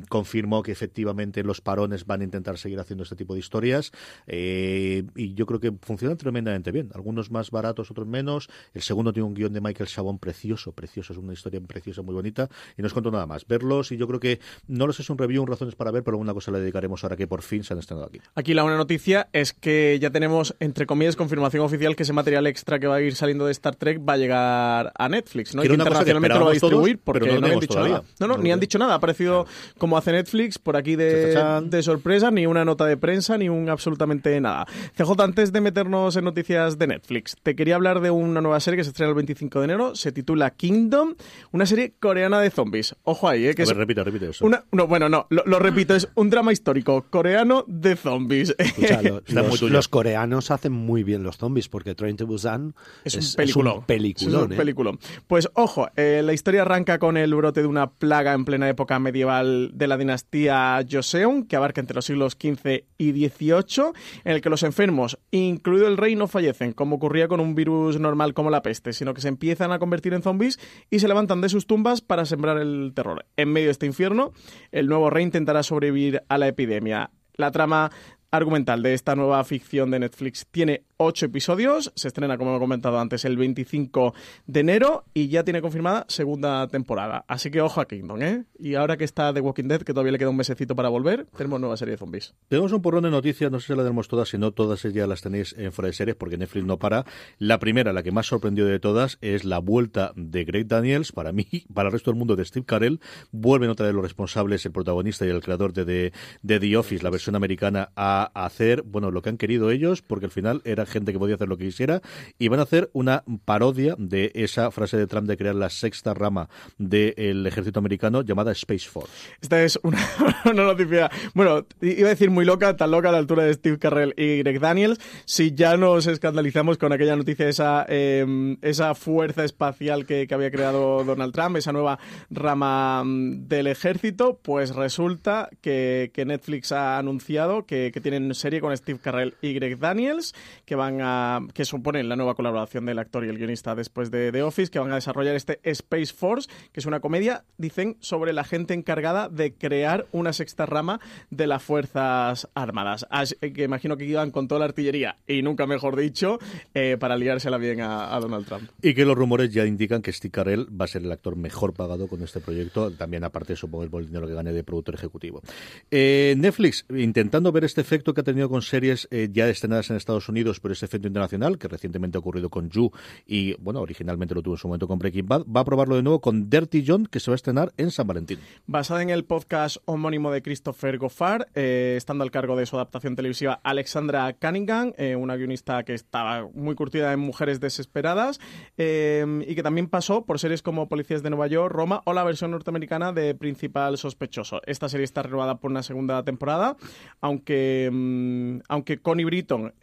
confirmó que efectivamente los parones van a intentar seguir haciendo este tipo de historias. Eh, y yo creo que funcionan tremendamente bien. Algunos más baratos, otros menos. El segundo tiene un guion de Michael Chabon precioso, precioso. Es una historia preciosa, muy bonita. Y no os cuento nada más. Verlos y yo creo que no los es un review, un razones para ver, pero alguna cosa le dedicaremos ahora que por fin se han estrenado aquí. Aquí la buena noticia es que ya tenemos, entre comillas, confirmación oficial que ese material extra que va a ir saliendo de Star Trek va a llegar a Netflix, ¿no? Y que internacionalmente lo va a todos, distribuir porque no no, han dicho nada. No, no, ni han dicho nada. Ha aparecido como hace Netflix por aquí de, sorpresa, ni una nota de prensa, ni un absolutamente nada. CJ, antes de meternos en noticias de Netflix, te quería hablar de una nueva serie que se estrena el 25 de enero, se titula Kingdom, una serie coreana de zombies. Ojo ahí, ¿eh? Que A es repite, repite eso. una, no, bueno, no, lo, lo repito, es un drama histórico coreano de zombies. Escucha, lo- Está muy los, coreanos hacen muy bien los zombies porque Train to Busan Es, un peliculón. un peliculón, Es un ¿eh? peliculón. Pues ojo, eh, la historia arranca con el brote de una plaga en plena época medieval de la dinastía Joseon, que abarca entre los siglos XV y XVIII, en el que los enfermos, incluido el rey, no fallecen, como ocurría con un virus normal como la peste, sino que se empiezan a convertir en zombies y se levantan de sus tumbas para sembrar el terror. En medio de este infierno, el nuevo rey intentará sobrevivir a la epidemia. La trama argumental de esta nueva ficción de Netflix tiene ocho episodios, se estrena, como he comentado antes, el 25 de enero y ya tiene confirmada segunda temporada. Así que ojo a Kingdom, ¿eh? Y ahora que está The Walking Dead, que todavía le queda un mesecito para volver, tenemos nueva serie de zombies. Tenemos un porrón de noticias, no sé si las tenemos todas, si no todas ya las tenéis en fuera de series porque Netflix no para. La primera, la que más sorprendió de todas, es la vuelta de Greg Daniels, para mí, para el resto del mundo de Steve Carell. Vuelven otra de los responsables, el protagonista y el creador de, The- de The Office, la versión americana, a hacer, bueno, lo que han querido ellos, porque al final era gente que podía hacer lo que quisiera, y van a hacer una parodia de esa frase de Trump de crear la sexta rama del ejército americano llamada Space Force. Esta es una, noticia, bueno, iba a decir muy loca, tan loca a la altura de Steve Carrell y Greg Daniels, si ya nos escandalizamos con aquella noticia, esa, eh, esa fuerza espacial que, que había creado Donald Trump, esa nueva rama mm, del ejército, pues resulta que, que Netflix ha anunciado que, que tienen serie con Steve Carrell y Greg Daniels, que van a, que suponen la nueva colaboración del actor y el guionista después de The Office, que van a desarrollar este Space Force, que es una comedia, dicen, sobre la gente encargada de crear una sexta rama de las Fuerzas Armadas. Así que imagino que iban con toda la artillería, y nunca mejor dicho, eh, para liársela bien a, a Donald Trump. Y que los rumores ya indican que Steve Carell va a ser el actor mejor pagado con este proyecto, también aparte supongo el dinero que gane de productor ejecutivo. Eh, Netflix, intentando ver este efecto que ha tenido con series eh, ya estrenadas en Estados Unidos, por ese efecto internacional que recientemente ha ocurrido con You y, bueno, originalmente lo tuvo en su momento con Breaking Bad, va a probarlo de nuevo con Dirty John, que se va a estrenar en San Valentín. Basada en el podcast homónimo de Christopher Goffard, eh, estando al cargo de su adaptación televisiva Alexandra Cunningham, eh, una guionista que estaba muy curtida en Mujeres Desesperadas eh, y que también pasó por series como Policías de Nueva York, Roma o la versión norteamericana de Principal Sospechoso. Esta serie está renovada por una segunda temporada, aunque, mm, aunque Connie Britton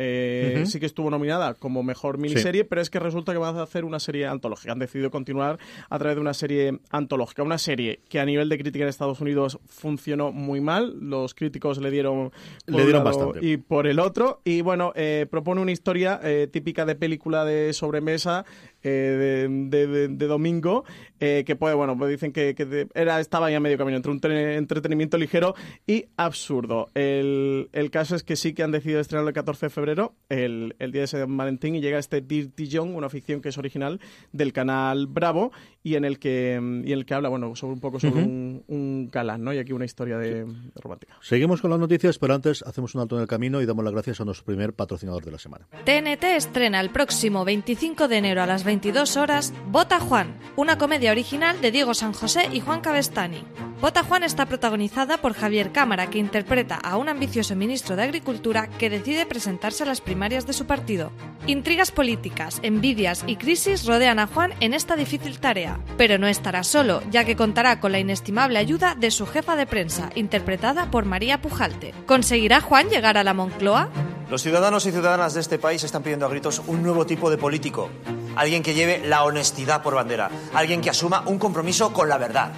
sí que estuvo nominada como mejor miniserie, pero es que resulta que van a hacer una serie antológica. Han decidido continuar a través de una serie antológica, una serie que a nivel de crítica en Estados Unidos funcionó muy mal. Los críticos le dieron, le dieron bastante. y por el otro. Y bueno, eh, propone una historia eh, típica de película de sobremesa eh, de, domingo, eh, que puede, bueno, pues dicen que, era, estaba ya medio camino entre un entretenimiento ligero y absurdo. El, caso es que sí que han decidido estrenarlo el 14 de febrero, el, día de San Valentín, y llega este Dirty John, una ficción que es original del canal Bravo y en el que, y el que habla, bueno, sobre un poco sobre un, un, galán, ¿no? Y aquí una historia de, romántica. Seguimos con las noticias, pero antes hacemos un alto en el camino y damos las gracias a nuestro primer patrocinador de la semana. TNT estrena el próximo 25 de enero a las 22 horas Bota Juan, una comedia original de Diego San José y Juan Cabestani. Bota Juan está protagonizada por Javier Cámara, que interpreta a un ambicioso ministro de Agricultura que decide presentarse a las primarias de su partido. Intrigas políticas, envidias y crisis rodean a Juan en esta difícil tarea, pero no estará solo, ya que contará con la inestimable ayuda de su jefa de prensa, interpretada por María Pujalte. ¿Conseguirá Juan llegar a la Moncloa? Los ciudadanos y ciudadanas de este país están pidiendo a gritos un nuevo tipo de político. Alguien que lleve la honestidad por bandera. Alguien que asuma un compromiso con la verdad.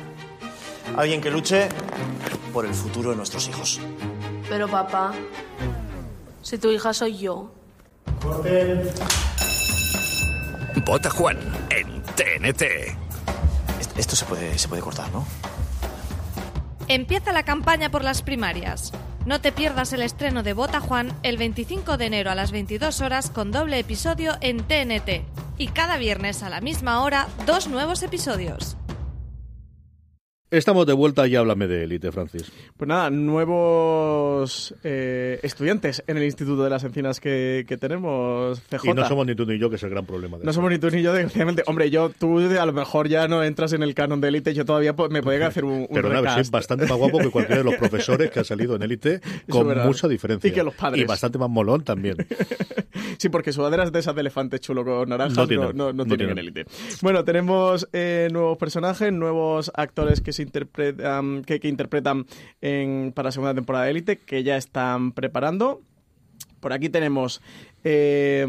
Alguien que luche por el futuro de nuestros hijos. Pero papá, si tu hija soy yo. Vota Juan en TNT. Esto se puede, se puede cortar, ¿no? Empieza la campaña por las primarias. No te pierdas el estreno de Bota Juan el 25 de enero a las 22 horas con doble episodio en TNT. Y cada viernes a la misma hora, dos nuevos episodios. Estamos de vuelta y háblame de élite, Francis. Pues nada, nuevos eh, estudiantes en el Instituto de las Encinas que, tenemos, CJ. Y no somos ni tú ni yo, que es el gran problema. no somos ni tú ni yo, desgraciadamente. Hombre, yo, tú a lo mejor ya no entras en el canon de élite, yo todavía me podría hacer un, un Pero nada, sí, bastante más guapo que cualquiera de los profesores que ha salido en élite, con mucha diferencia. Y que los padres. Y bastante más molón también. sí, porque sudaderas de esas de elefante chulo con naranjas no, no, tienen, en élite. Bueno, tenemos eh, nuevos personajes, nuevos actores que se interpretan, que, que interpretan en, para la segunda temporada de Élite, que ya están preparando. Por aquí tenemos eh,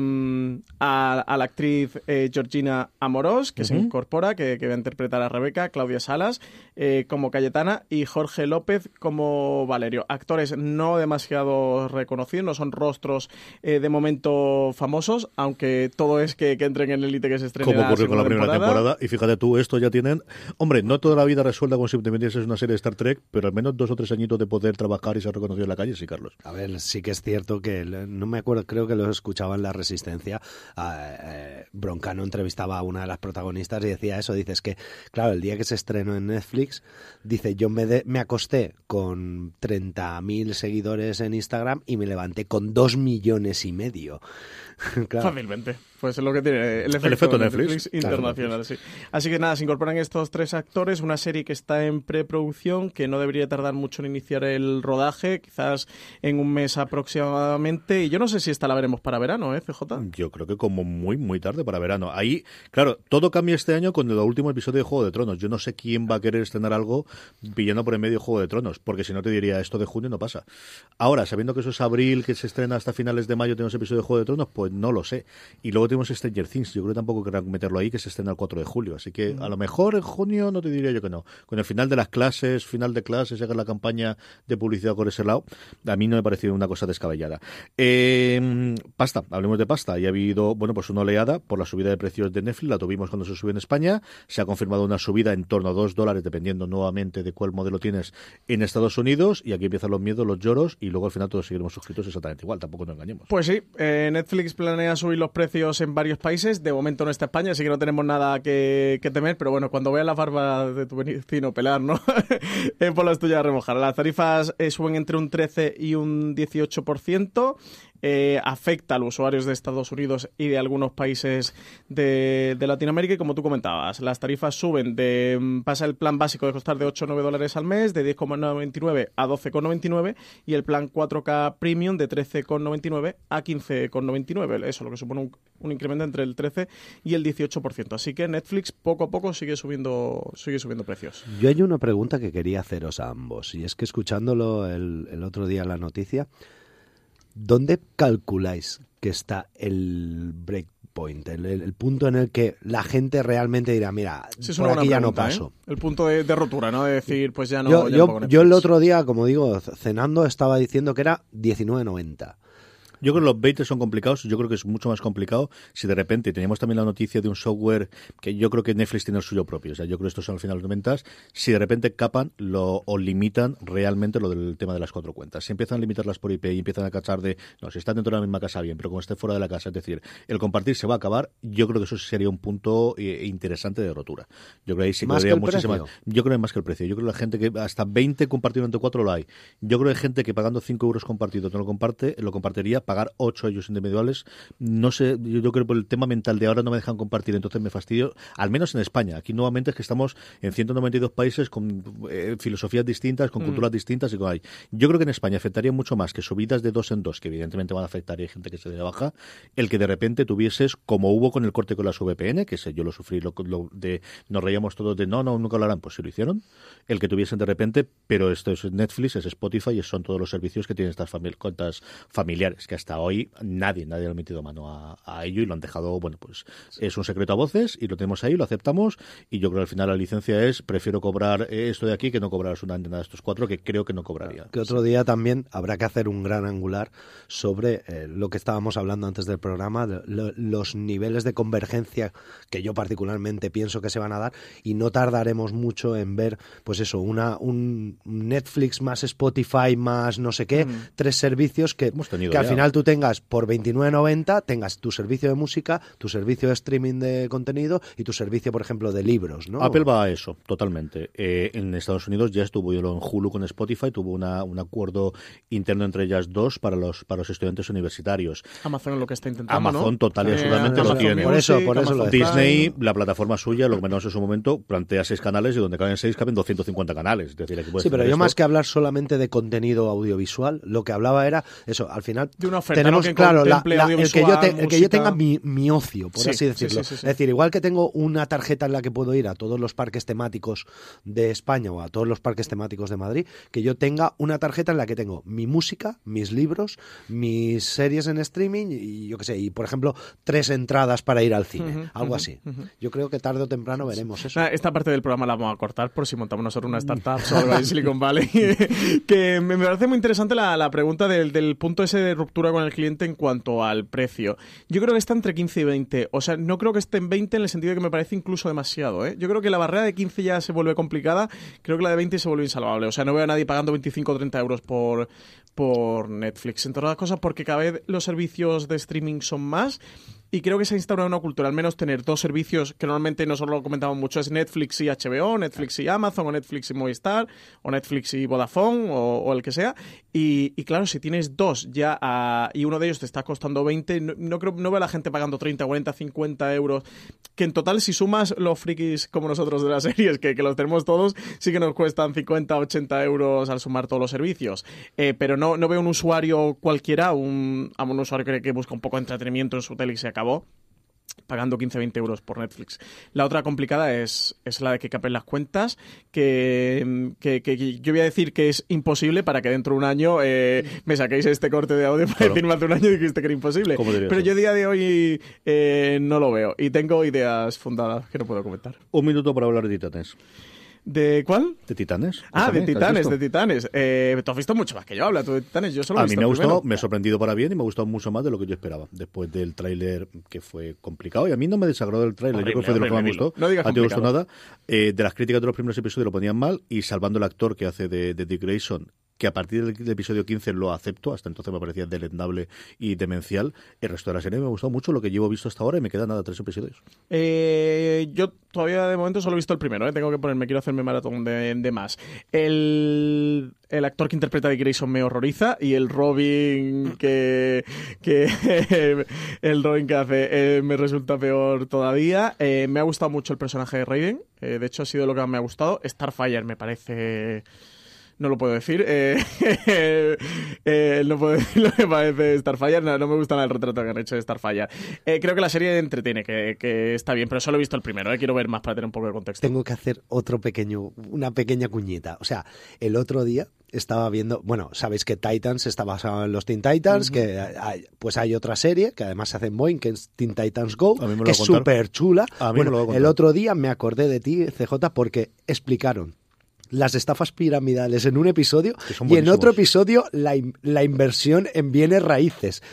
a, la actriz eh, Georgina Amorós, que se incorpora, que, va a interpretar a Rebeca, Claudia Salas eh, como Cayetana y Jorge López como Valerio. Actores no demasiado reconocidos, no son rostros eh, de momento famosos, aunque todo es que, entren en el élite que se estrena. Como ocurrió con la primera temporada. Y fíjate tú, esto ya tienen. Hombre, no toda la vida resuelta con simplemente es una serie de Star Trek, pero al menos dos o tres añitos de poder trabajar y ser reconocido en la calle, sí, Carlos. A ver, sí que es cierto que no me acuerdo, creo que los escuchaban La Resistencia, eh, Broncano entrevistaba a una de las protagonistas y decía eso, dices que, claro, el día que se estrenó en Netflix, dice, yo me, me acosté con 30.000 seguidores en Instagram y me levanté con 2 millones y medio. Fácilmente. Pues es lo que tiene el efecto, Netflix, internacional. Sí. Así que nada, se incorporan estos tres actores, una serie que está en preproducción, que no debería tardar mucho en iniciar el rodaje, quizás en un mes aproximadamente. Y yo no sé si esta la veremos para verano, ¿eh, CJ? Yo creo que como muy, muy tarde para verano. Ahí, claro, todo cambia este año con el último episodio de Juego de Tronos. Yo no sé quién va a querer estrenar algo pillando por en medio Juego de Tronos, porque si no te diría esto de junio no pasa. Ahora, sabiendo que eso es abril, que se estrena hasta finales de mayo, tenemos episodio de Juego de Tronos, pues no lo sé. Y luego tenemos Stranger Things. Yo creo que tampoco querrán meterlo ahí, que se estrena el 4 de julio. Así que a lo mejor en junio no te diría yo que no. Con el final de las clases, final de clases, hagan la campaña de publicidad por ese lado, a mí no me ha parecido una cosa descabellada. Eh, pasta, hablemos de pasta. Y ha habido, bueno, pues una oleada por la subida de precios de Netflix. La tuvimos cuando se subió en España. Se ha confirmado una subida en torno a 2 dólares, dependiendo nuevamente de cuál modelo tienes en Estados Unidos. Y aquí empiezan los miedos, los lloros. Y luego al final todos seguiremos suscritos exactamente igual. Tampoco nos engañemos. Pues sí, eh, Netflix planea subir los precios en varios países. De momento no está España, así que no tenemos nada que, temer. Pero bueno, cuando veas la barba de tu vecino pelar, ¿no? eh, por las tuyas a remojar. Las tarifas eh, suben entre un 13 y un 18%. Eh, afecta a los usuarios de Estados Unidos y de algunos países de, de Latinoamérica. Y como tú comentabas, las tarifas suben de. mm, pasa el plan básico de costar de 8 o 9 dólares al mes, de 10,99 a 12,99, y el plan 4K Premium de 13,99 a 15,99. Eso, lo que supone un, un incremento entre el 13 y el 18%. Así que Netflix poco a poco sigue subiendo, sigue subiendo precios. Yo hay una pregunta que quería haceros a ambos, y es que escuchándolo el, el otro día la noticia, ¿dónde calculáis que está el breakpoint, el, el- el punto en el que la gente realmente dirá, mira, Sí, por aquí ya no paso? ¿eh? El punto de, de rotura, ¿no? De decir, pues ya no. yo, ya no yo- pongo yo el otro día, como digo, cenando, estaba diciendo que era 19.90. Yo creo que los 20 son complicados, yo creo que es mucho más complicado si de repente teníamos también la noticia de un software que yo creo que Netflix tiene el suyo propio, o sea, yo creo que estos son al final las ventas, si de repente capan lo, o limitan realmente lo del tema de las cuatro cuentas. Si empiezan a limitarlas por IP y empiezan a cachar de, no, si están dentro de la misma casa bien, pero como esté fuera de la casa, es decir, el compartir se va a acabar, yo creo que eso sería un punto eh, interesante de rotura. Yo creo que ahí sí ¿Más que que habría el muchísima- precio? Yo creo que más que el precio. Yo creo que la gente que hasta 20 compartido entre 4 lo hay. Yo creo que hay gente que pagando 5 euros compartido no lo comparte, lo compartiría, pagar 8 ellos individuales. No sé, yo, creo que por el tema mental de ahora no me dejan compartir, entonces me fastidio. Al menos en España. Aquí nuevamente es que estamos en 192 países con eh, filosofías distintas, con Mm. culturas distintas y con hay. Yo creo que en España afectaría mucho más que subidas de dos en dos, que evidentemente van a afectar y hay gente que se de baja, el que de repente tuvieses, como hubo con el corte con las VPN, que sé, yo lo sufrí, lo, lo de, nos reíamos todos de no, no, nunca lo harán, pues sí lo hicieron, el que tuviesen de repente, pero esto es Netflix, es Spotify, y son todos los servicios que tienen estas famili- cuentas familiares, que hasta hoy nadie, nadie le ha metido mano a, a ello y lo han dejado, bueno, pues es un secreto a voces y lo tenemos ahí, lo aceptamos, y yo creo que al final la licencia es, prefiero cobrar esto de aquí que no cobrar una antena de estos cuatro, que creo que no cobraría. Que otro día también habrá que hacer un gran angular sobre eh, lo que estábamos hablando antes del programa, de lo- los niveles de convergencia que yo particularmente pienso que se van a dar y no tardaremos mucho en ver, pues eso, una un Netflix más Spotify más no sé qué, tres servicios que, que al ya. Final tú tengas por 29.90, tengas tu servicio de música, tu servicio de streaming de contenido y tu servicio, por ejemplo, de libros, ¿no? Apple va a eso, totalmente. Eh, en Estados Unidos ya estuvo yo en Hulu con Spotify, tuvo una, un acuerdo interno entre ellas dos para los, para los estudiantes universitarios. Amazon es lo que está intentando. Amazon ¿no? total y Eh, absolutamente lo Amazon tiene. Por eso- por eso lo. Disney, la plataforma suya, lo que menos en su momento, plantea seis canales y donde caben seis caben 250 canales. Es decir, aquí puedes Sí, pero yo esto. más que hablar solamente de contenido audiovisual, lo que hablaba era eso, al final De una tenemos claro la- la- el, que yo audiovisual, te- el que yo música. tenga mi, mi ocio, por Sí, así sí, decirlo. sí, sí, sí. Es decir, igual que tengo una tarjeta en la que puedo ir a todos los parques temáticos de España o a todos los parques temáticos de Madrid, que yo tenga una tarjeta en la que tengo mi música, mis libros, mis series en streaming y yo qué sé, y por ejemplo, tres entradas para ir al cine, algo así. Yo creo que tarde o temprano veremos eso. Nada, Esta parte del programa la vamos a cortar por si montamos nosotros una startup sobre Silicon Valley. que me me parece muy interesante la, la pregunta del, del punto ese de ruptura con el cliente en cuanto al precio. Yo creo que está entre 15 y 20. O sea, no creo que esté en 20 en el sentido de que me parece incluso demasiado. ¿eh? Yo creo que la barrera de 15 ya se vuelve complicada. Creo que la de 20 se vuelve insalvable. O sea, no veo a nadie pagando 25 o 30 euros por, por Netflix. Entre otras cosas, porque cada vez los servicios de streaming son más. Y creo que se ha instaurado una cultura, al menos tener dos servicios que normalmente nosotros lo comentamos mucho, es Netflix y HBO, Netflix y Amazon, o Netflix y Movistar, o Netflix y Vodafone, o, el que sea. Y, claro, si tienes dos ya ah, y uno de ellos te está costando 20, no, creo, no veo a la gente pagando 30, 40, 50 euros. Que en total, si sumas los frikis como nosotros de las series, que, los tenemos todos, sí que nos cuestan 50, 80 euros al sumar todos los servicios. Eh, pero no, no veo un usuario cualquiera, un, a un usuario que, busca un poco de entretenimiento en su tele y se acabó pagando 15-20 euros por Netflix. La otra complicada es, es la de que capen las cuentas, que, que- yo voy a decir que es imposible para que dentro de un año eh, me saquéis este corte de audio para Claro. decirme hace un año dijiste que era imposible. ¿Cómo dirías Pero yo día de hoy eh, no lo veo y tengo ideas fundadas que no puedo comentar. Un minuto para hablar de Titanes. ¿De cuál? ¿De Titanes? Ah, de Cuéntame, ¿qué has Titanes, de Titanes. Eh, tú has visto mucho más que yo, habla tú de Titanes. Yo solo he A mí me ha gustado, primero. me ha sorprendido para bien y me ha gustado mucho más de lo que yo esperaba. Después del tráiler que fue complicado. Y a mí no me desagradó el tráiler, yo creo que fue de lo que más me gustó. no digas a ti no te gustó nada. Eh, de las críticas de los primeros episodios lo ponían mal y salvando el actor que hace de, de Dick Grayson que a partir del, episodio 15 lo acepto, hasta entonces me parecía deleznable y demencial. El resto de la serie me ha gustado mucho lo que llevo visto hasta ahora y me quedan nada tres episodios. Eh, yo todavía de momento solo he visto el primero, ¿eh? tengo que ponerme, quiero hacerme maratón de, de más. El, el actor que interpreta Dick Grayson me horroriza y el Robin que, que el Robin que hace eh, me resulta peor todavía. Eh, me ha gustado mucho el personaje de Raiden, eh, de hecho ha sido lo que más me ha gustado. Starfire me parece no lo puedo decir. Eh, eh, no puedo decir lo que parece Starfire. No, no me gusta nada el retrato que han hecho de Starfire. Eh, creo que la serie entretiene, que, que está bien, pero solo he visto el primero. eh, Quiero ver más para tener un poco de contexto. Tengo que hacer otro pequeño, una pequeña cuñita. O sea, el otro día estaba viendo, bueno, sabéis que Titans está basado en los Teen Titans, que hay, pues hay otra serie que además se hace en Boeing, que es Teen Titans Go, A mí me lo que es súper chula. A mí me lo va a Bueno, el otro día me acordé de ti, CJ, porque explicaron las estafas piramidales en un episodio Que y en otro episodio la, in- la inversión en bienes raíces.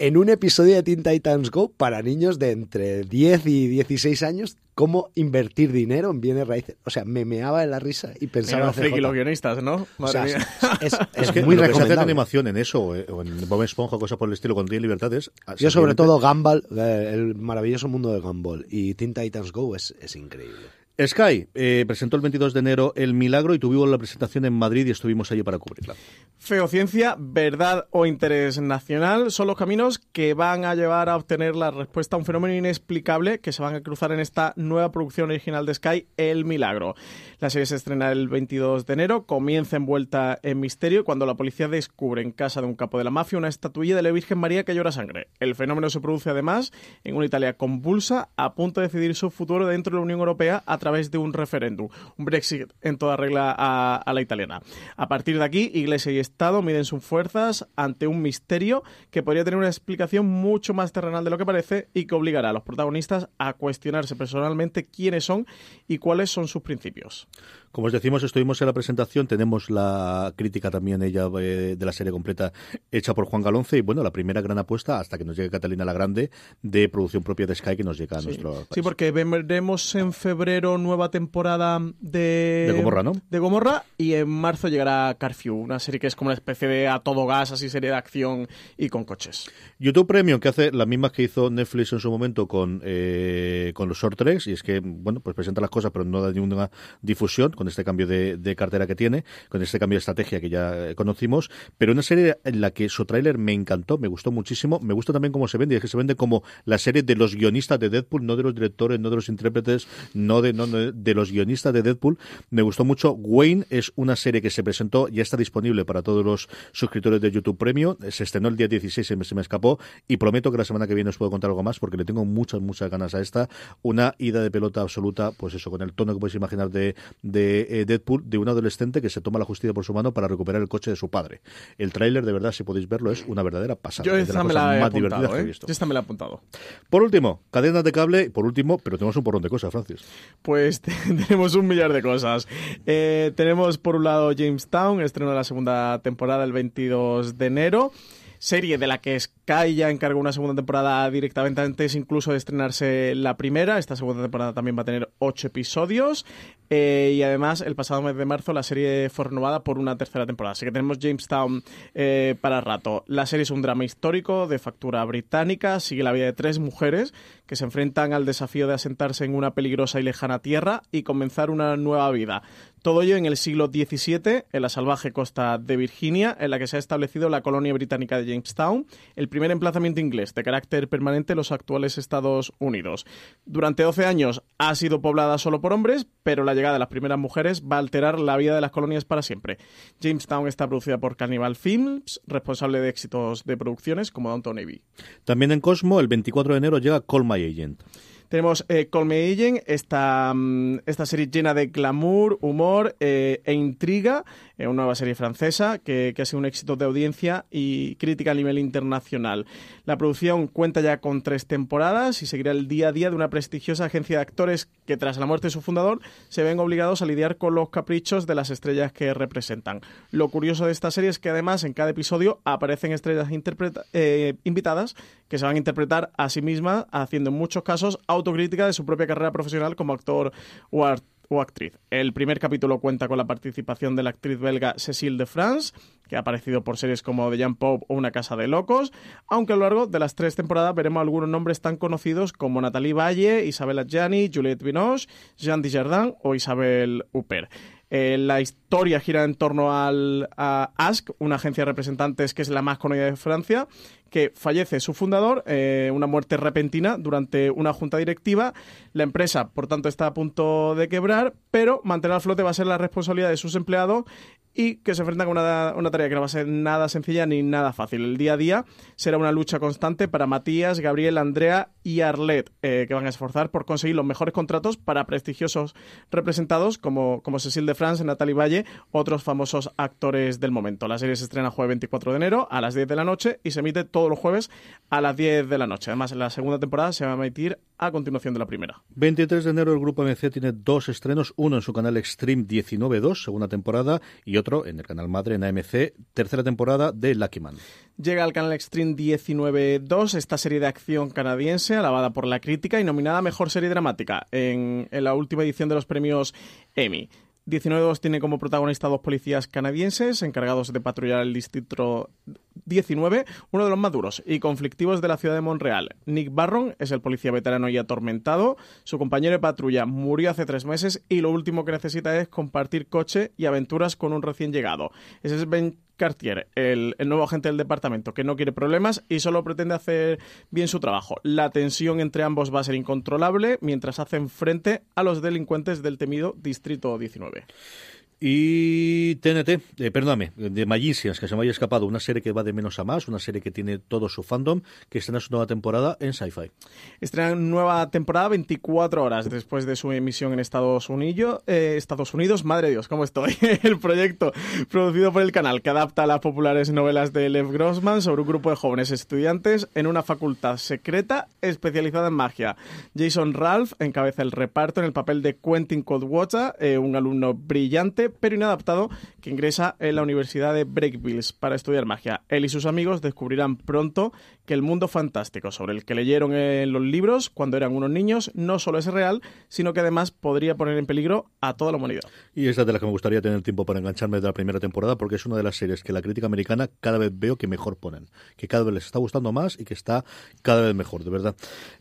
En un episodio de Teen Titans Go para niños de entre 10 y 16 años, cómo invertir dinero en bienes raíces. O sea, me meaba de la risa y pensaba friki CJ. los guionistas, ¿no? O sea, Madre mía. es, es- Es es que muy lo que se hace en recomendable. animación en eso, o o en Bob Esponja o cosas por el estilo, con 10 libertades. Yo sobre todo Gumball, eh, el maravilloso mundo de Gumball y Teen Titans Go es, es increíble. Sky eh, presentó el 22 de enero El Milagro y tuvimos la presentación en Madrid y estuvimos allí para cubrirla. Feociencia, verdad o interés nacional son los caminos que van a llevar a obtener la respuesta a un fenómeno inexplicable que se van a cruzar en esta nueva producción original de Sky, El Milagro. La serie se estrena el 22 de enero, comienza envuelta en misterio cuando la policía descubre en casa de un capo de la mafia una estatuilla de la Virgen María que llora sangre. El fenómeno se produce además en una Italia convulsa a punto de decidir su futuro dentro de la Unión Europea a través de un referéndum, un Brexit en toda regla a la italiana. A partir de aquí, Iglesia y Estado miden sus fuerzas ante un misterio que podría tener una explicación mucho más terrenal de lo que parece y que obligará a los protagonistas a cuestionarse personalmente quiénes son y cuáles son sus principios. Como os decimos, estuvimos en la presentación, tenemos la crítica también ella eh, de la serie completa hecha por Juan Galonce y bueno, la primera gran apuesta hasta que nos llegue Catalina la Grande de producción propia de Sky que nos llega a nuestro país. Sí, porque veremos en febrero nueva temporada de... De Gomorra, ¿no? De Gomorra y en marzo llegará Carfew, una serie que es como una especie de a todo gas, así serie de acción y con coches. YouTube Premium, que hace las mismas que hizo Netflix en su momento con, eh, con los short treks, y es que, bueno, pues presenta las cosas, pero no da ninguna difusión con este cambio de, cartera que tiene, con este cambio de estrategia que ya eh, conocimos, pero una serie en la que su tráiler me encantó, me gustó muchísimo, me gusta también cómo se vende, es que se vende como la serie de los guionistas de Deadpool, no de los directores, no de los intérpretes, no de, no de, los guionistas de Deadpool, me gustó mucho. Wayne es una serie que se presentó, ya está disponible para todos los suscriptores de YouTube Premium, se estrenó el día 16, se me, se me escapó, y prometo que la semana que viene os puedo contar algo más, porque le tengo muchas, muchas ganas a esta, una ida de pelota absoluta, pues eso, con el tono que podéis imaginar de eh, Deadpool, de un adolescente que se toma la justicia por su mano para recuperar el coche de su padre. El tráiler, de verdad, si podéis verlo, es una verdadera pasada. Yo es de esta las me cosas la he más divertidas apuntado, que he ¿eh? visto. Yo esta me la he apuntado. Por último, cadenas de cable, por último, pero tenemos un porrón de cosas, Francis. Pues tenemos un millar de cosas. Eh, tenemos por un lado Jamestown, estreno de la segunda temporada el 22 de enero. Serie de la que Sky ya encargó una segunda temporada directamente antes incluso de estrenarse la primera. Esta segunda temporada también va a tener ocho episodios. Eh, y además, el pasado mes de marzo la serie fue renovada por una tercera temporada. Así que tenemos Jamestown eh, para rato. La serie es un drama histórico de factura británica. Sigue la vida de tres mujeres que se enfrentan al desafío de asentarse en una peligrosa y lejana tierra y comenzar una nueva vida. Todo ello en el siglo XVII, en la salvaje costa de Virginia, en la que se ha establecido la colonia británica de Jamestown, el primer emplazamiento inglés de carácter permanente en los actuales Estados Unidos. Durante 12 años ha sido poblada solo por hombres, pero la llegada de las primeras mujeres va a alterar la vida de las colonias para siempre. Jamestown está producida por Cannibal Films, responsable de éxitos de producciones como Downton Abbey. También en Cosmo, el 24 de enero llega Call My Agent. Tenemos eh, Call Me Agent, esta, mm, esta serie llena de glamour, humor eh, e intriga, una nueva serie francesa que, ha sido un éxito de audiencia y crítica a nivel internacional. La producción cuenta ya con tres temporadas y seguirá el día a día de una prestigiosa agencia de actores que tras la muerte de su fundador se ven obligados a lidiar con los caprichos de las estrellas que representan. Lo curioso de esta serie es que además en cada episodio aparecen estrellas eh, invitadas que se van a interpretar a sí mismas haciendo en muchos casos autocrítica de su propia carrera profesional como actor o, ar- o actriz. El primer capítulo cuenta con la participación de la actriz belga Cécile de France, que ha aparecido por series como The Young Pope o Una Casa de Locos, aunque a lo largo de las tres temporadas veremos algunos nombres tan conocidos como Nathalie Valle, Isabella Gianni, Juliette Binoche, Jean Dujardin o Isabel Huppert. Eh, la historia gira en torno al, a Ask, una agencia de representantes que es la más conocida de Francia, que fallece su fundador, eh, una muerte repentina durante una junta directiva. La empresa, por tanto, está a punto de quebrar, pero mantener al flote va a ser la responsabilidad de sus empleados y que se enfrentan con una, tarea que no va a ser nada sencilla ni nada fácil. El día a día será una lucha constante para Matías, Gabriel, Andrea y Arlet, eh, que van a esforzar por conseguir los mejores contratos para prestigiosos representados como, como Cecil de France, Natalie Valle, otros famosos actores del momento. La serie se estrena jueves 24 de enero a las 10 de la noche y se emite todos los jueves a las 10 de la noche. Además, la segunda temporada se va a emitir a continuación de la primera. 23 de enero el grupo MC tiene dos estrenos, uno en su canal Extreme 19.2, segunda temporada, y otro en el canal madre en AMC, tercera temporada de Lucky Man. Llega al canal Extreme 19.2 esta serie de acción canadiense, alabada por la crítica y nominada Mejor Serie Dramática en, en la última edición de los premios Emmy. 19.2 tiene como protagonista dos policías canadienses encargados de patrullar el distrito 19, uno de los más duros y conflictivos de la ciudad de Montreal. Nick Barron es el policía veterano y atormentado. Su compañero de patrulla murió hace tres meses y lo último que necesita es compartir coche y aventuras con un recién llegado. Ese es Cartier, el, nuevo agente del departamento, que no quiere problemas y solo pretende hacer bien su trabajo. La tensión entre ambos va a ser incontrolable mientras hacen frente a los delincuentes del temido Distrito 19. Y TNT, eh, perdóname, de Magicians, que se me haya escapado, una serie que va de menos a más, una serie que tiene todo su fandom, que estrena su nueva temporada en Sci-Fi. Estrena nueva temporada 24 horas después de su emisión en Estados Unidos. Eh, Estados Unidos, madre Dios, ¿cómo estoy? el proyecto producido por el canal que adapta las populares novelas de Lev Grossman sobre un grupo de jóvenes estudiantes en una facultad secreta especializada en magia. Jason Ralph encabeza el reparto en el papel de Quentin Coldwater, eh, un alumno brillante pero inadaptado que ingresa en la Universidad de Breakville para estudiar magia. Él y sus amigos descubrirán pronto que el mundo fantástico sobre el que leyeron en los libros cuando eran unos niños no solo es real, sino que además podría poner en peligro a toda la humanidad. Y esa es de la que me gustaría tener tiempo para engancharme de la primera temporada porque es una de las series que la crítica americana cada vez veo que mejor ponen, que cada vez les está gustando más y que está cada vez mejor, de verdad.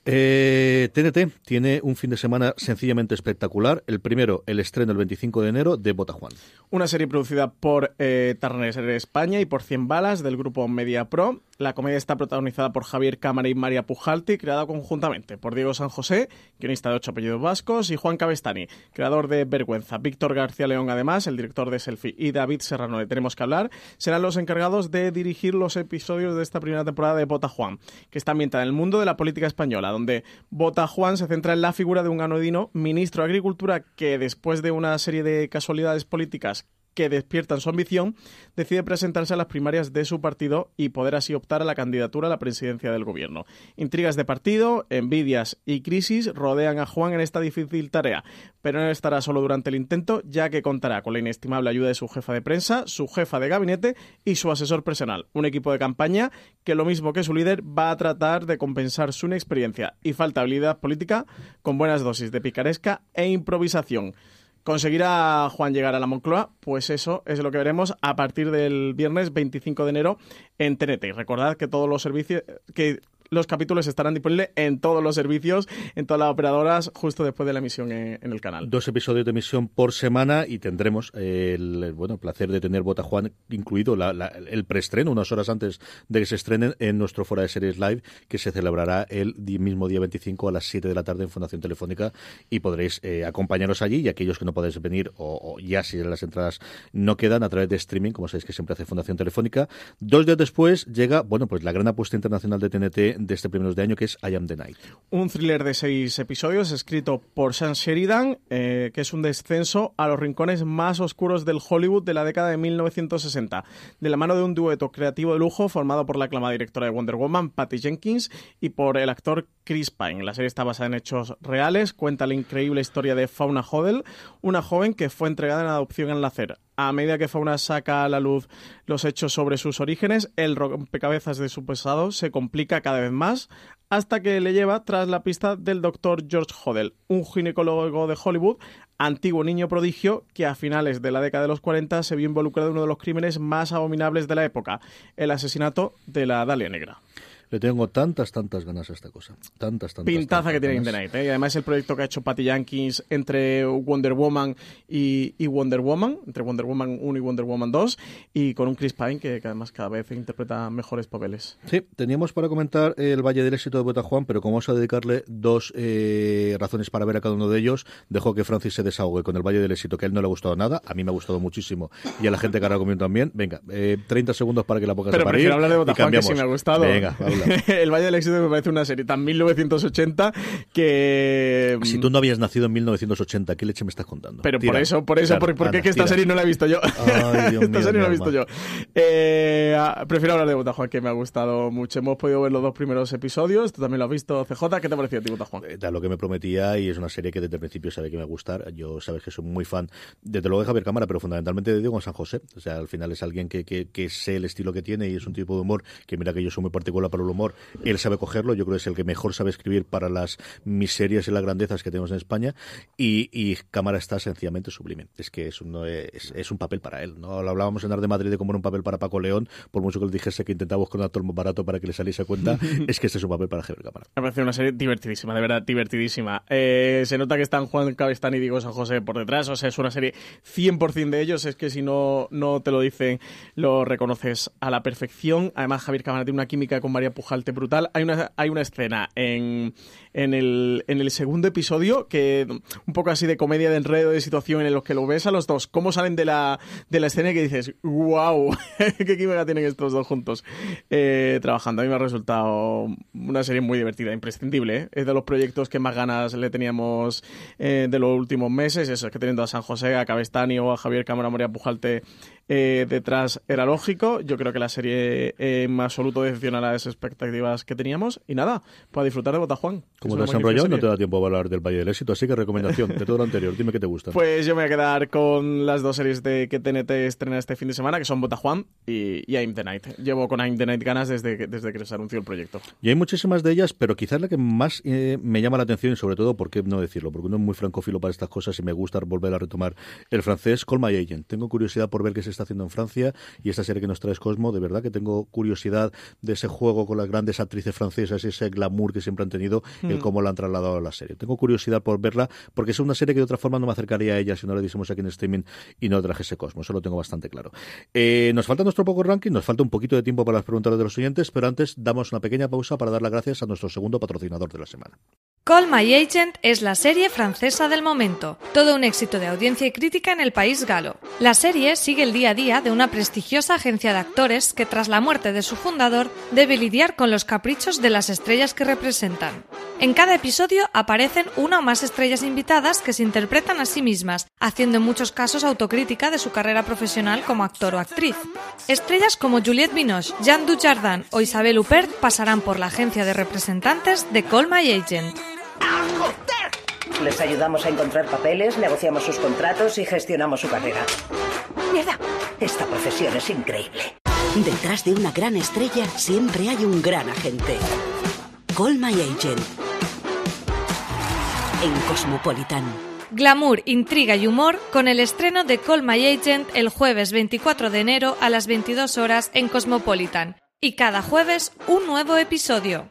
Eh, TNT tiene un fin de semana sencillamente espectacular. El primero, el estreno el 25 de enero de Bota Juan. Una serie producida por eh, Turner España y por 100 Balas del grupo Media Pro. La comedia está protagonizada por Javier Cámara y María Pujalti, creada conjuntamente por Diego San José, guionista de ocho apellidos vascos, y Juan Cabestani, creador de Vergüenza. Víctor García León, además, el director de Selfie, y David Serrano, de Tenemos que hablar, serán los encargados de dirigir los episodios de esta primera temporada de Bota Juan, que está ambientada en el mundo de la política española, donde Bota Juan se centra en la figura de un anodino ministro de Agricultura que, después de una serie de casualidades políticas que despiertan su ambición, decide presentarse a las primarias de su partido y poder así optar a la candidatura a la presidencia del gobierno. Intrigas de partido, envidias y crisis rodean a Juan en esta difícil tarea, pero no estará solo durante el intento, ya que contará con la inestimable ayuda de su jefa de prensa, su jefa de gabinete y su asesor personal, un equipo de campaña que lo mismo que su líder va a tratar de compensar su inexperiencia y falta habilidad política con buenas dosis de picaresca e improvisación. ¿Conseguirá Juan llegar a la Moncloa? Pues eso es lo que veremos a partir del viernes 25 de enero en TNT. Recordad que todos los servicios, que los capítulos estarán disponibles en todos los servicios, en todas las operadoras, justo después de la emisión en, el canal. Dos episodios de emisión por semana y tendremos el, bueno, el placer de tener Bota Juan incluido la, el preestreno, unas horas antes de que se estrenen en nuestro Fora de Series Live, que se celebrará el mismo día 25 a las 7 de la tarde en Fundación Telefónica y podréis eh, acompañaros allí y aquellos que no podéis venir o, o, ya si las entradas no quedan a través de streaming, como sabéis que siempre hace Fundación Telefónica. Dos días después llega, bueno, pues la gran apuesta internacional de TNT de este primeros de año, que es I Am the Night. Un thriller de seis episodios escrito por Sean Sheridan, eh, que es un descenso a los rincones más oscuros del Hollywood de la década de 1960, de la mano de un dueto creativo de lujo formado por la aclamada directora de Wonder Woman, Patty Jenkins, y por el actor Chris Pine. La serie está basada en hechos reales, cuenta la increíble historia de Fauna Hodel, una joven que fue entregada en adopción en la acera a medida que Fauna saca a la luz los hechos sobre sus orígenes, el rompecabezas de su pasado se complica cada vez más, hasta que le lleva tras la pista del doctor George Hodel, un ginecólogo de Hollywood, antiguo niño prodigio que a finales de la década de los 40 se vio involucrado en uno de los crímenes más abominables de la época, el asesinato de la Dalia Negra. Le tengo tantas, tantas ganas a esta cosa. Tantas, tantas. Pintaza tantas que tiene In ganas. the Night. ¿eh? Y además el proyecto que ha hecho Patty Jenkins entre Wonder Woman y, y Wonder Woman, entre Wonder Woman 1 y Wonder Woman 2, y con un Chris Pine que, que además cada vez interpreta mejores papeles. Sí, teníamos para comentar el Valle del Éxito de Bota Juan, pero como vamos a dedicarle dos eh, razones para ver a cada uno de ellos, dejo que Francis se desahogue con el Valle del Éxito, que a él no le ha gustado nada, a mí me ha gustado muchísimo, y a la gente que ahora comiendo también. Venga, eh, 30 segundos para que la pongas Pero a parir prefiero hablar de Bota Juan, que sí me ha gustado. Venga, habla. el Valle del Éxito me parece una serie tan 1980 que... Si tú no habías nacido en 1980, ¿qué leche me estás contando? Pero Tira. por eso, por eso, por- porque que esta tira. serie no la he visto yo. Ay, Dios esta mío, serie no la he visto yo. Eh, ah, prefiero hablar de Botajuan, que me ha gustado mucho. Hemos podido ver los dos primeros episodios. Tú también lo has visto, CJ. ¿Qué te ha parecido a ti, Botajuan? Eh, lo que me prometía y es una serie que desde el principio sabe que me va a gustar. Yo sabes que soy muy fan, desde luego de Javier Cámara, pero fundamentalmente de Diego San José. O sea, al final es alguien que, que, que sé el estilo que tiene y es un tipo de humor que mira que yo soy muy particular para el humor. Él sabe cogerlo, yo creo que es el que mejor sabe escribir para las miserias y las grandezas que tenemos en España y, y Cámara está sencillamente sublime. Es que es un, es, es un papel para él. ¿no? Lo hablábamos en Ar de Madrid de cómo era un papel para Paco León, por mucho que le dijese que intentaba buscar un actor más barato para que le saliese a cuenta, es que este es un papel para Javier Cámara. Me parece una serie divertidísima, de verdad, divertidísima. Eh, se nota que están Juan Cabestán y Diego San José por detrás, o sea, es una serie 100% de ellos, es que si no, no te lo dicen, lo reconoces a la perfección. Además, Javier Cámara tiene una química con María Pujalte brutal. Hay una, hay una escena en, en, el, en el segundo episodio que un poco así de comedia de enredo de situación en los que lo ves a los dos, cómo salen de la, de la escena y que dices, wow, qué química tienen estos dos juntos eh, trabajando. A mí me ha resultado una serie muy divertida, imprescindible. ¿eh? Es de los proyectos que más ganas le teníamos eh, de los últimos meses. Eso es que teniendo a San José, a Cabestani o a Javier Cámara Moria Pujalte eh, detrás era lógico. Yo creo que la serie eh, en absoluto decepciona las expectativas que teníamos. Y nada, para disfrutar de Botajuan. Como te has enrollado, no te da tiempo a hablar del Valle del Éxito, así que recomendación de todo lo anterior. Dime qué te gusta. Pues yo me voy a quedar con las dos series de que TNT estrena este fin de semana, que son Botajuan y, y I'm the Night. Llevo con I'm the Night ganas desde que, desde que se anunció el proyecto. Y hay muchísimas de ellas, pero quizás la que más eh, me llama la atención y sobre todo, ¿por qué no decirlo? Porque uno es muy francófilo para estas cosas y me gusta volver a retomar el francés Call My Agent. Tengo curiosidad por ver qué se está haciendo en Francia y esta serie que nos trae Cosmo, de verdad que tengo curiosidad de ese juego con las grandes actrices francesas ese glamour que siempre han tenido, el Mm. cómo la han trasladado a la serie. Tengo curiosidad por verla porque es una serie que de otra forma no me acercaría a ella si no la diésemos aquí en streaming y no trajese Cosmo. Eso lo tengo bastante claro. Eh, nos falta nuestro poco ranking, nos falta un poquito de tiempo para las preguntas de los oyentes, pero antes damos una pequeña pausa para dar las gracias a nuestro segundo patrocinador de la semana. Call My Agent es la serie francesa del momento, todo un éxito de audiencia y crítica en el país galo. La serie sigue el día a día de una prestigiosa agencia de actores que tras la muerte de su fundador debe lidiar con los caprichos de las estrellas que representan. En cada episodio aparecen una o más estrellas invitadas que se interpretan a sí mismas, haciendo en muchos casos autocrítica de su carrera profesional como actor o actriz. Estrellas como Juliette Binoche, Jean Dujardin o Isabelle Huppert pasarán por la agencia de representantes de Call My Agent. Les ayudamos a encontrar papeles, negociamos sus contratos y gestionamos su carrera. Mierda, esta profesión es increíble. Detrás de una gran estrella siempre hay un gran agente. Call My Agent. En Cosmopolitan. Glamour, intriga y humor con el estreno de Call My Agent el jueves 24 de enero a las 22 horas en Cosmopolitan. Y cada jueves un nuevo episodio.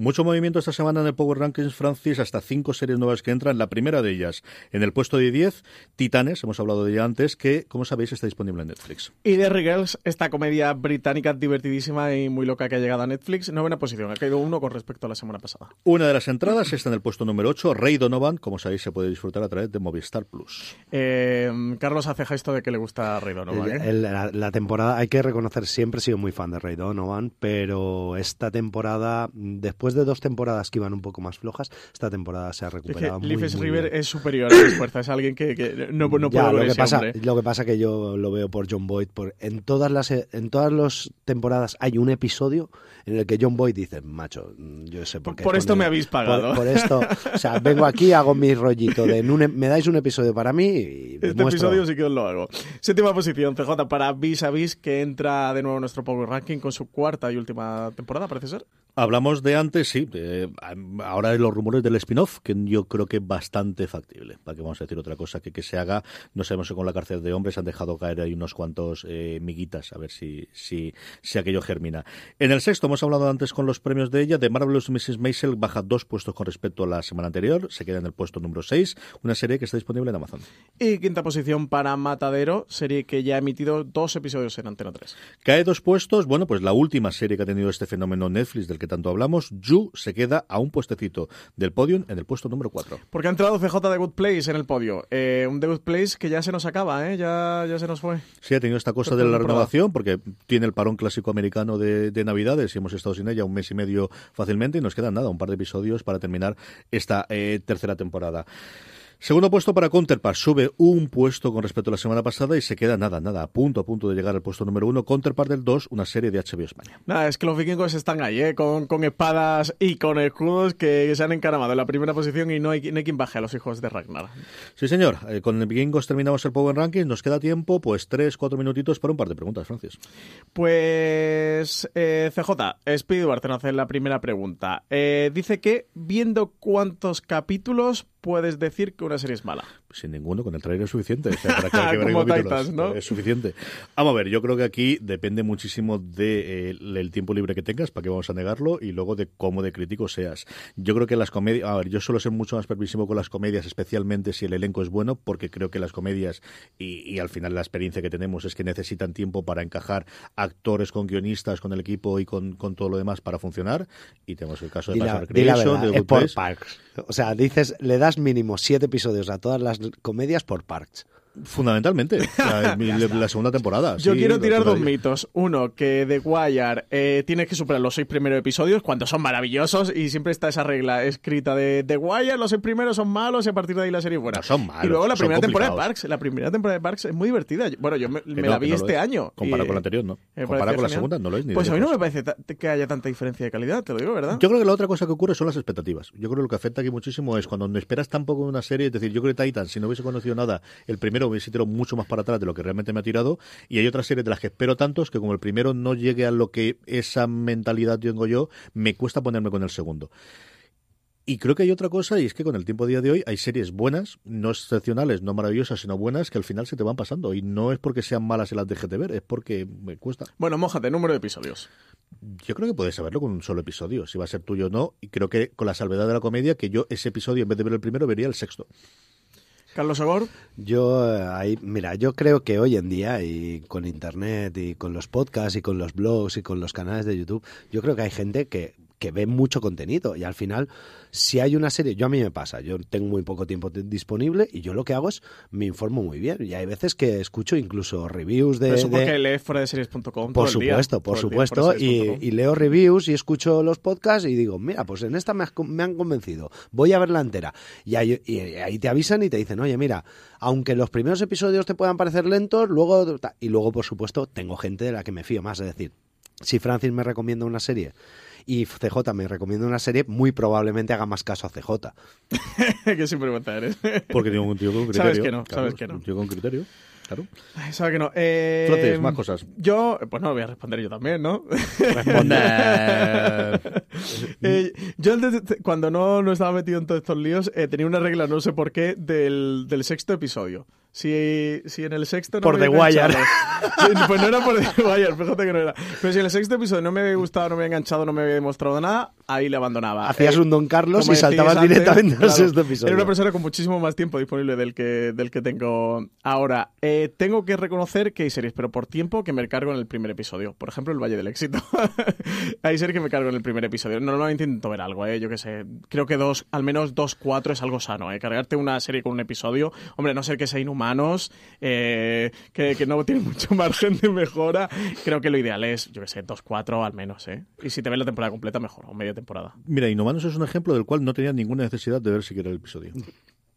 Mucho movimiento esta semana en el Power Rankings, Francis, hasta cinco series nuevas que entran. La primera de ellas, en el puesto de 10, Titanes, hemos hablado de ella antes, que, como sabéis, está disponible en Netflix. Y Derry Girls, esta comedia británica divertidísima y muy loca que ha llegado a Netflix, novena posición. Ha caído uno con respecto a la semana pasada. Una de las entradas está en el puesto número 8, Rey Donovan, como sabéis, se puede disfrutar a través de Movistar Plus. Eh, Carlos hace gesto de que le gusta a Rey Donovan. ¿eh? el- la, la temporada, hay que reconocer, siempre he sido muy fan de Ray Donovan, pero esta temporada, después después de dos temporadas que iban un poco más flojas, esta temporada se ha Es recuperado que muy, Leafs muy River bien. es superior a la fuerza, es alguien que, que no, no Ya, puedo lo que pasa, hombre. lo que pasa que yo lo veo por John Boyd. Por, en todas las en todas las temporadas hay un episodio en el que John Boyd dice, macho, yo sé por qué. Por esto me habéis pagado. Por, por esto, o sea, vengo aquí, hago mi rollito de un me dais un episodio para mí y Este episodio sí que os lo hago. Séptima posición, CJ para Vis a Vis, que entra de nuevo en nuestro Power Ranking con su cuarta y última temporada, parece ser. Hablamos de antes, sí. de- ahora de los rumores del spin-off, que yo creo que es bastante factible. Para que vamos a decir otra cosa que, que se haga. No sabemos si con la cárcel de hombres han dejado caer ahí unos cuantos eh, miguitas, a ver si, si, si aquello germina. En el sexto, hemos hablado antes con los premios de ella. De Marvelous Mrs. Maisel baja dos puestos con respecto a la semana anterior. Se queda en el puesto número 6. Una serie que está disponible en Amazon. Y quinta posición para Matadero, serie que ya ha emitido dos episodios en Antena 3. Cae dos puestos, bueno, pues la última serie que ha tenido este fenómeno Netflix del que tanto hablamos, You, se queda a un puestecito del podium en el puesto número 4. Porque ha entrado CJ The Good Place en el podio. Eh, un The Good Place que ya se nos acaba, ¿eh? Ya, ya se nos fue. Sí, ha tenido esta cosa de la renovación, porque tiene el parón clásico americano de, de Navidades y hemos estado sin ella un mes y medio fácilmente y nos quedan nada, un par de episodios para terminar esta eh, tercera temporada. Segundo puesto para Counterpart, sube un puesto con respecto a la semana pasada y se queda nada, nada, a punto, a punto de llegar al puesto número uno. Counterpart del 2, una serie de HBO España. Nada, es que los vikingos están ahí, ¿eh? Con, con espadas y con escudos que se han encaramado en la primera posición y no hay, no hay quien baje a los hijos de Ragnar. Sí, señor, eh, con el Vikingos terminamos el Power Ranking, nos queda tiempo, pues tres, cuatro minutitos para un par de preguntas, Francis. Pues eh, CJ, Speedward te hace la primera pregunta. Eh, dice que viendo cuántos capítulos puedes decir que una serie es mala. Sin ninguno, con el trailer es suficiente. O sea, para que Como Titans, ¿no? Es suficiente. Vamos a ver, yo creo que aquí depende muchísimo del el tiempo libre que tengas, para que vamos a negarlo, y luego de cómo de crítico seas. Yo creo que las comedias. A ver, yo suelo ser mucho más permisivo con las comedias, especialmente si el elenco es bueno, porque creo que las comedias, y, y al final la experiencia que tenemos es que necesitan tiempo para encajar actores con guionistas, con el equipo y con, con todo lo demás para funcionar. Y tenemos el caso de Parks Recreation, de. Parks. O sea, dices, le das mínimo siete episodios a todas las comedias por Parks. Fundamentalmente, la, la segunda temporada. Yo sí, quiero tirar dos mitos. Uno, que The Wire eh, tienes que superar los seis primeros episodios cuando son maravillosos y siempre está esa regla escrita de The Wire, los seis primeros son malos y a partir de ahí la serie es buena. No son malos, y luego la primera temporada de. Parks, la primera temporada de Parks es muy divertida. Bueno, yo me, Que me no, la vi este es. año. Comparado con la anterior, no. me Comparado con la segunda, no lo es ni de Pues a mí no me parece que haya tanta diferencia de calidad, te lo digo, ¿verdad? Yo creo que la otra cosa que ocurre son las expectativas. Yo creo que lo que afecta aquí muchísimo es cuando no esperas tampoco una serie, es decir, yo creo que Titan, si no hubiese conocido nada, el primero hubiese tirado mucho más para atrás de lo que realmente me ha tirado, y hay otras series de las que espero tantos que como el primero no llegue a lo que esa mentalidad tengo yo, me cuesta ponerme con el segundo. Y creo que hay otra cosa, y es que con el tiempo a día de hoy hay series buenas, no excepcionales, no maravillosas, sino buenas, que al final se te van pasando. Y no es porque sean malas y las dejes de ver, es porque me cuesta. Bueno, mójate, número de episodios. Yo creo que puedes saberlo con un solo episodio, si va a ser tuyo o no. Y creo que con la salvedad de la comedia, que yo ese episodio, en vez de ver el primero, vería el sexto. Carlos Agor. Yo, eh, ahí, mira, yo creo que hoy en día, y con internet, y con los podcasts, y con los blogs, y con los canales de YouTube, yo creo que hay gente que, que ve mucho contenido. Y al final, si hay una serie, yo a mí me pasa, yo tengo muy poco tiempo disponible, y yo lo que hago es me informo muy bien. Y hay veces que escucho incluso reviews de. Eso de- porque lees fuera de series.com. por día. supuesto, por supuesto. de Y, leo reviews y escucho los podcasts y digo, mira, pues en esta me, has me han convencido, voy a verla entera. Y ahí, y ahí te avisan y te dicen, oye, mira, aunque los primeros episodios te puedan parecer lentos, luego... Y luego, por supuesto, tengo gente de la que me fío más. Es decir, si Francis me recomienda una serie y CJ me recomienda una serie, muy probablemente haga más caso a CJ. que sinvergüenza eres. Porque tengo un tío con criterio. Sabes que no, claro, sabes que no. Un tío con criterio, claro. Ay, sabe que no. Eh, Francis, más cosas. Yo, pues no voy a responder yo también, ¿no? Eh, yo cuando no, no estaba metido en todos estos líos, eh, tenía una regla, no sé por qué, del, del sexto episodio. Si, si en el sexto no Por me The Wire. Pues no era por The Wire, fíjate que no era. Pero si en el sexto episodio no me había gustado, no me había enganchado, no me había demostrado nada, ahí le abandonaba. Hacías Eh, un Don Carlos y saltabas decíais directamente al claro, sexto episodio. Era una persona con muchísimo más tiempo disponible del que, del que tengo ahora. Eh, tengo que reconocer que hay series, pero por tiempo que me cargo en el primer episodio. Por ejemplo, El Valle del Éxito. hay series que me cargo en el primer episodio. Normalmente intento ver algo, ¿eh? yo qué sé. Creo que dos, al menos dos, cuatro es algo sano. ¿eh? Cargarte una serie con un episodio, hombre, no ser que sea inhumano humanos, eh, que, no tienen mucho margen de mejora. Creo que lo ideal es, yo que sé, dos, cuatro al menos, ¿eh? Y si te ves la temporada completa, mejor, o media temporada. Mira, Inhumanos es un ejemplo del cual no tenía ninguna necesidad de ver siquiera el episodio.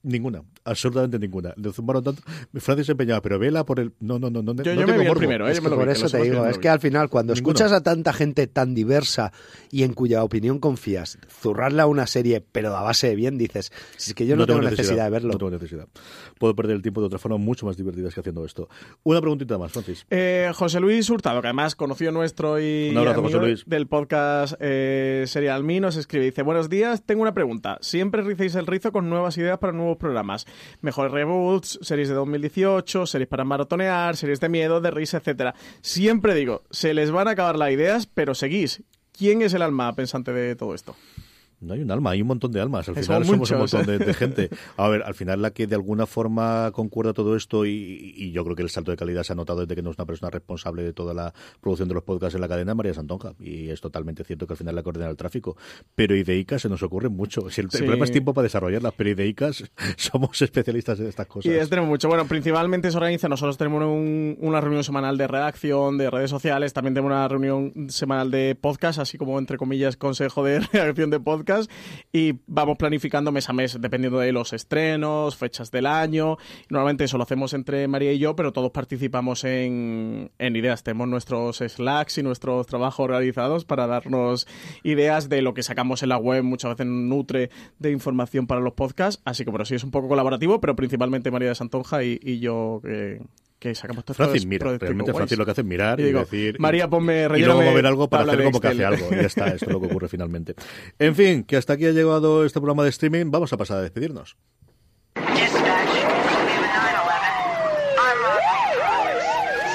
Ninguna, absolutamente ninguna. Le zumbaron tanto. Francis empeñaba, pero vela por el. No, no, no, no. Yo, no yo me tengo vi el primero, ¿eh? Es Yo que me lo por vi, eso te digo, es que al final, cuando Ninguno. escuchas a tanta gente tan diversa y en cuya opinión confías, zurrarla a una serie, pero a base de bien, dices, si es que yo no, tengo necesidad, de verlo. No tengo necesidad. Puedo perder el tiempo de otra forma mucho más divertidas que haciendo esto. Una preguntita más, Francis. Eh, José Luis Hurtado, que además conoció nuestro y Un abrazo, amigo José Luis. del podcast eh, Serial Me, nos escribe, dice, buenos días, tengo una pregunta. Siempre ricéis el rizo con nuevas ideas para nuevos programas. Mejores reboots, series de 2018, series para maratonear, series de miedo, de risa, etcétera. Siempre digo, se les van a acabar las ideas, pero seguís. ¿Quién es el alma pensante de todo esto? No hay un alma, hay un montón de almas. Al final somos somos un montón de, de gente. A ver, al final la que de alguna forma concuerda todo esto y, y yo creo que el salto de calidad se ha notado desde que no es una persona responsable de toda la producción de los podcasts en la cadena, María Santonja. Y es totalmente cierto que al final la coordena el tráfico. Pero ideicas se nos ocurre mucho. Si el, problema es tiempo para desarrollarlas, pero ideicas somos especialistas en estas cosas. Y es tenemos mucho. Bueno, principalmente se organiza, nosotros tenemos un- una reunión semanal de redacción, de redes sociales, también tenemos una reunión semanal de podcast, así como entre comillas consejo de redacción de podcast, y vamos planificando mes a mes, dependiendo de los estrenos, fechas del año. Normalmente eso lo hacemos entre María y yo, pero todos participamos en, en ideas. Tenemos nuestros slacks y nuestros trabajos realizados para darnos ideas de lo que sacamos en la web, muchas veces nutre de información para los podcasts, así que bueno, sí es un poco colaborativo, pero principalmente María de Santonja y, yo que, que sacamos todos Francis mira, realmente guays. Francis lo que hace es mirar y, Y digo, decir... María, ponme, y luego mover algo para hacer como que hace algo. Y ya está, esto es lo que ocurre finalmente. En fin, que hasta aquí ha llegado este programa de streaming. Vamos a pasar a despedirnos.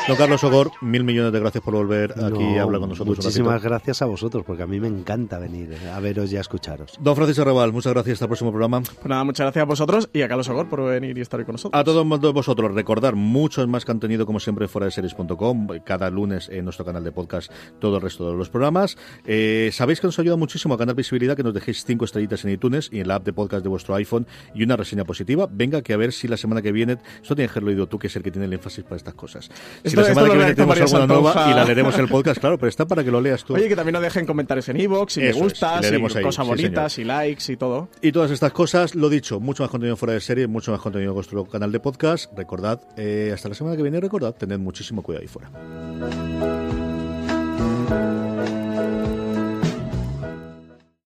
Don Carlos Ogor, mil millones de gracias por volver aquí No, a hablar con nosotros. Muchísimas gracias a vosotros, porque a mí me encanta venir a veros y a escucharos. Don Francis Arrabal, muchas gracias. Hasta el próximo programa. Pues nada, muchas gracias a vosotros y a Carlos Ogor por venir y estar hoy con nosotros. A todos vosotros, recordar mucho más contenido, como siempre, fuera de series.com, cada lunes en nuestro canal de podcast, todo el resto de los programas. Eh, Sabéis que nos ayuda muchísimo a ganar visibilidad, que nos dejéis cinco estrellitas en iTunes y en la app de podcast de vuestro iPhone y una reseña positiva. Venga, que a ver si la semana que viene, esto tienes que haberlo oído tú, que es el que tiene el énfasis para estas cosas. Si la semana que viene tenemos alguna nueva y la leeremos en el podcast, claro, pero está para que lo leas tú. Oye, que también nos dejen comentarios en iVoox, si Eso me es, gustas, leeremos y ahí, cosas sí, bonitas, y likes y todo. Y todas estas cosas, lo dicho, mucho más contenido fuera de serie, mucho más contenido en nuestro canal de podcast. Recordad, eh, hasta la semana que viene, recordad, tened muchísimo cuidado ahí fuera.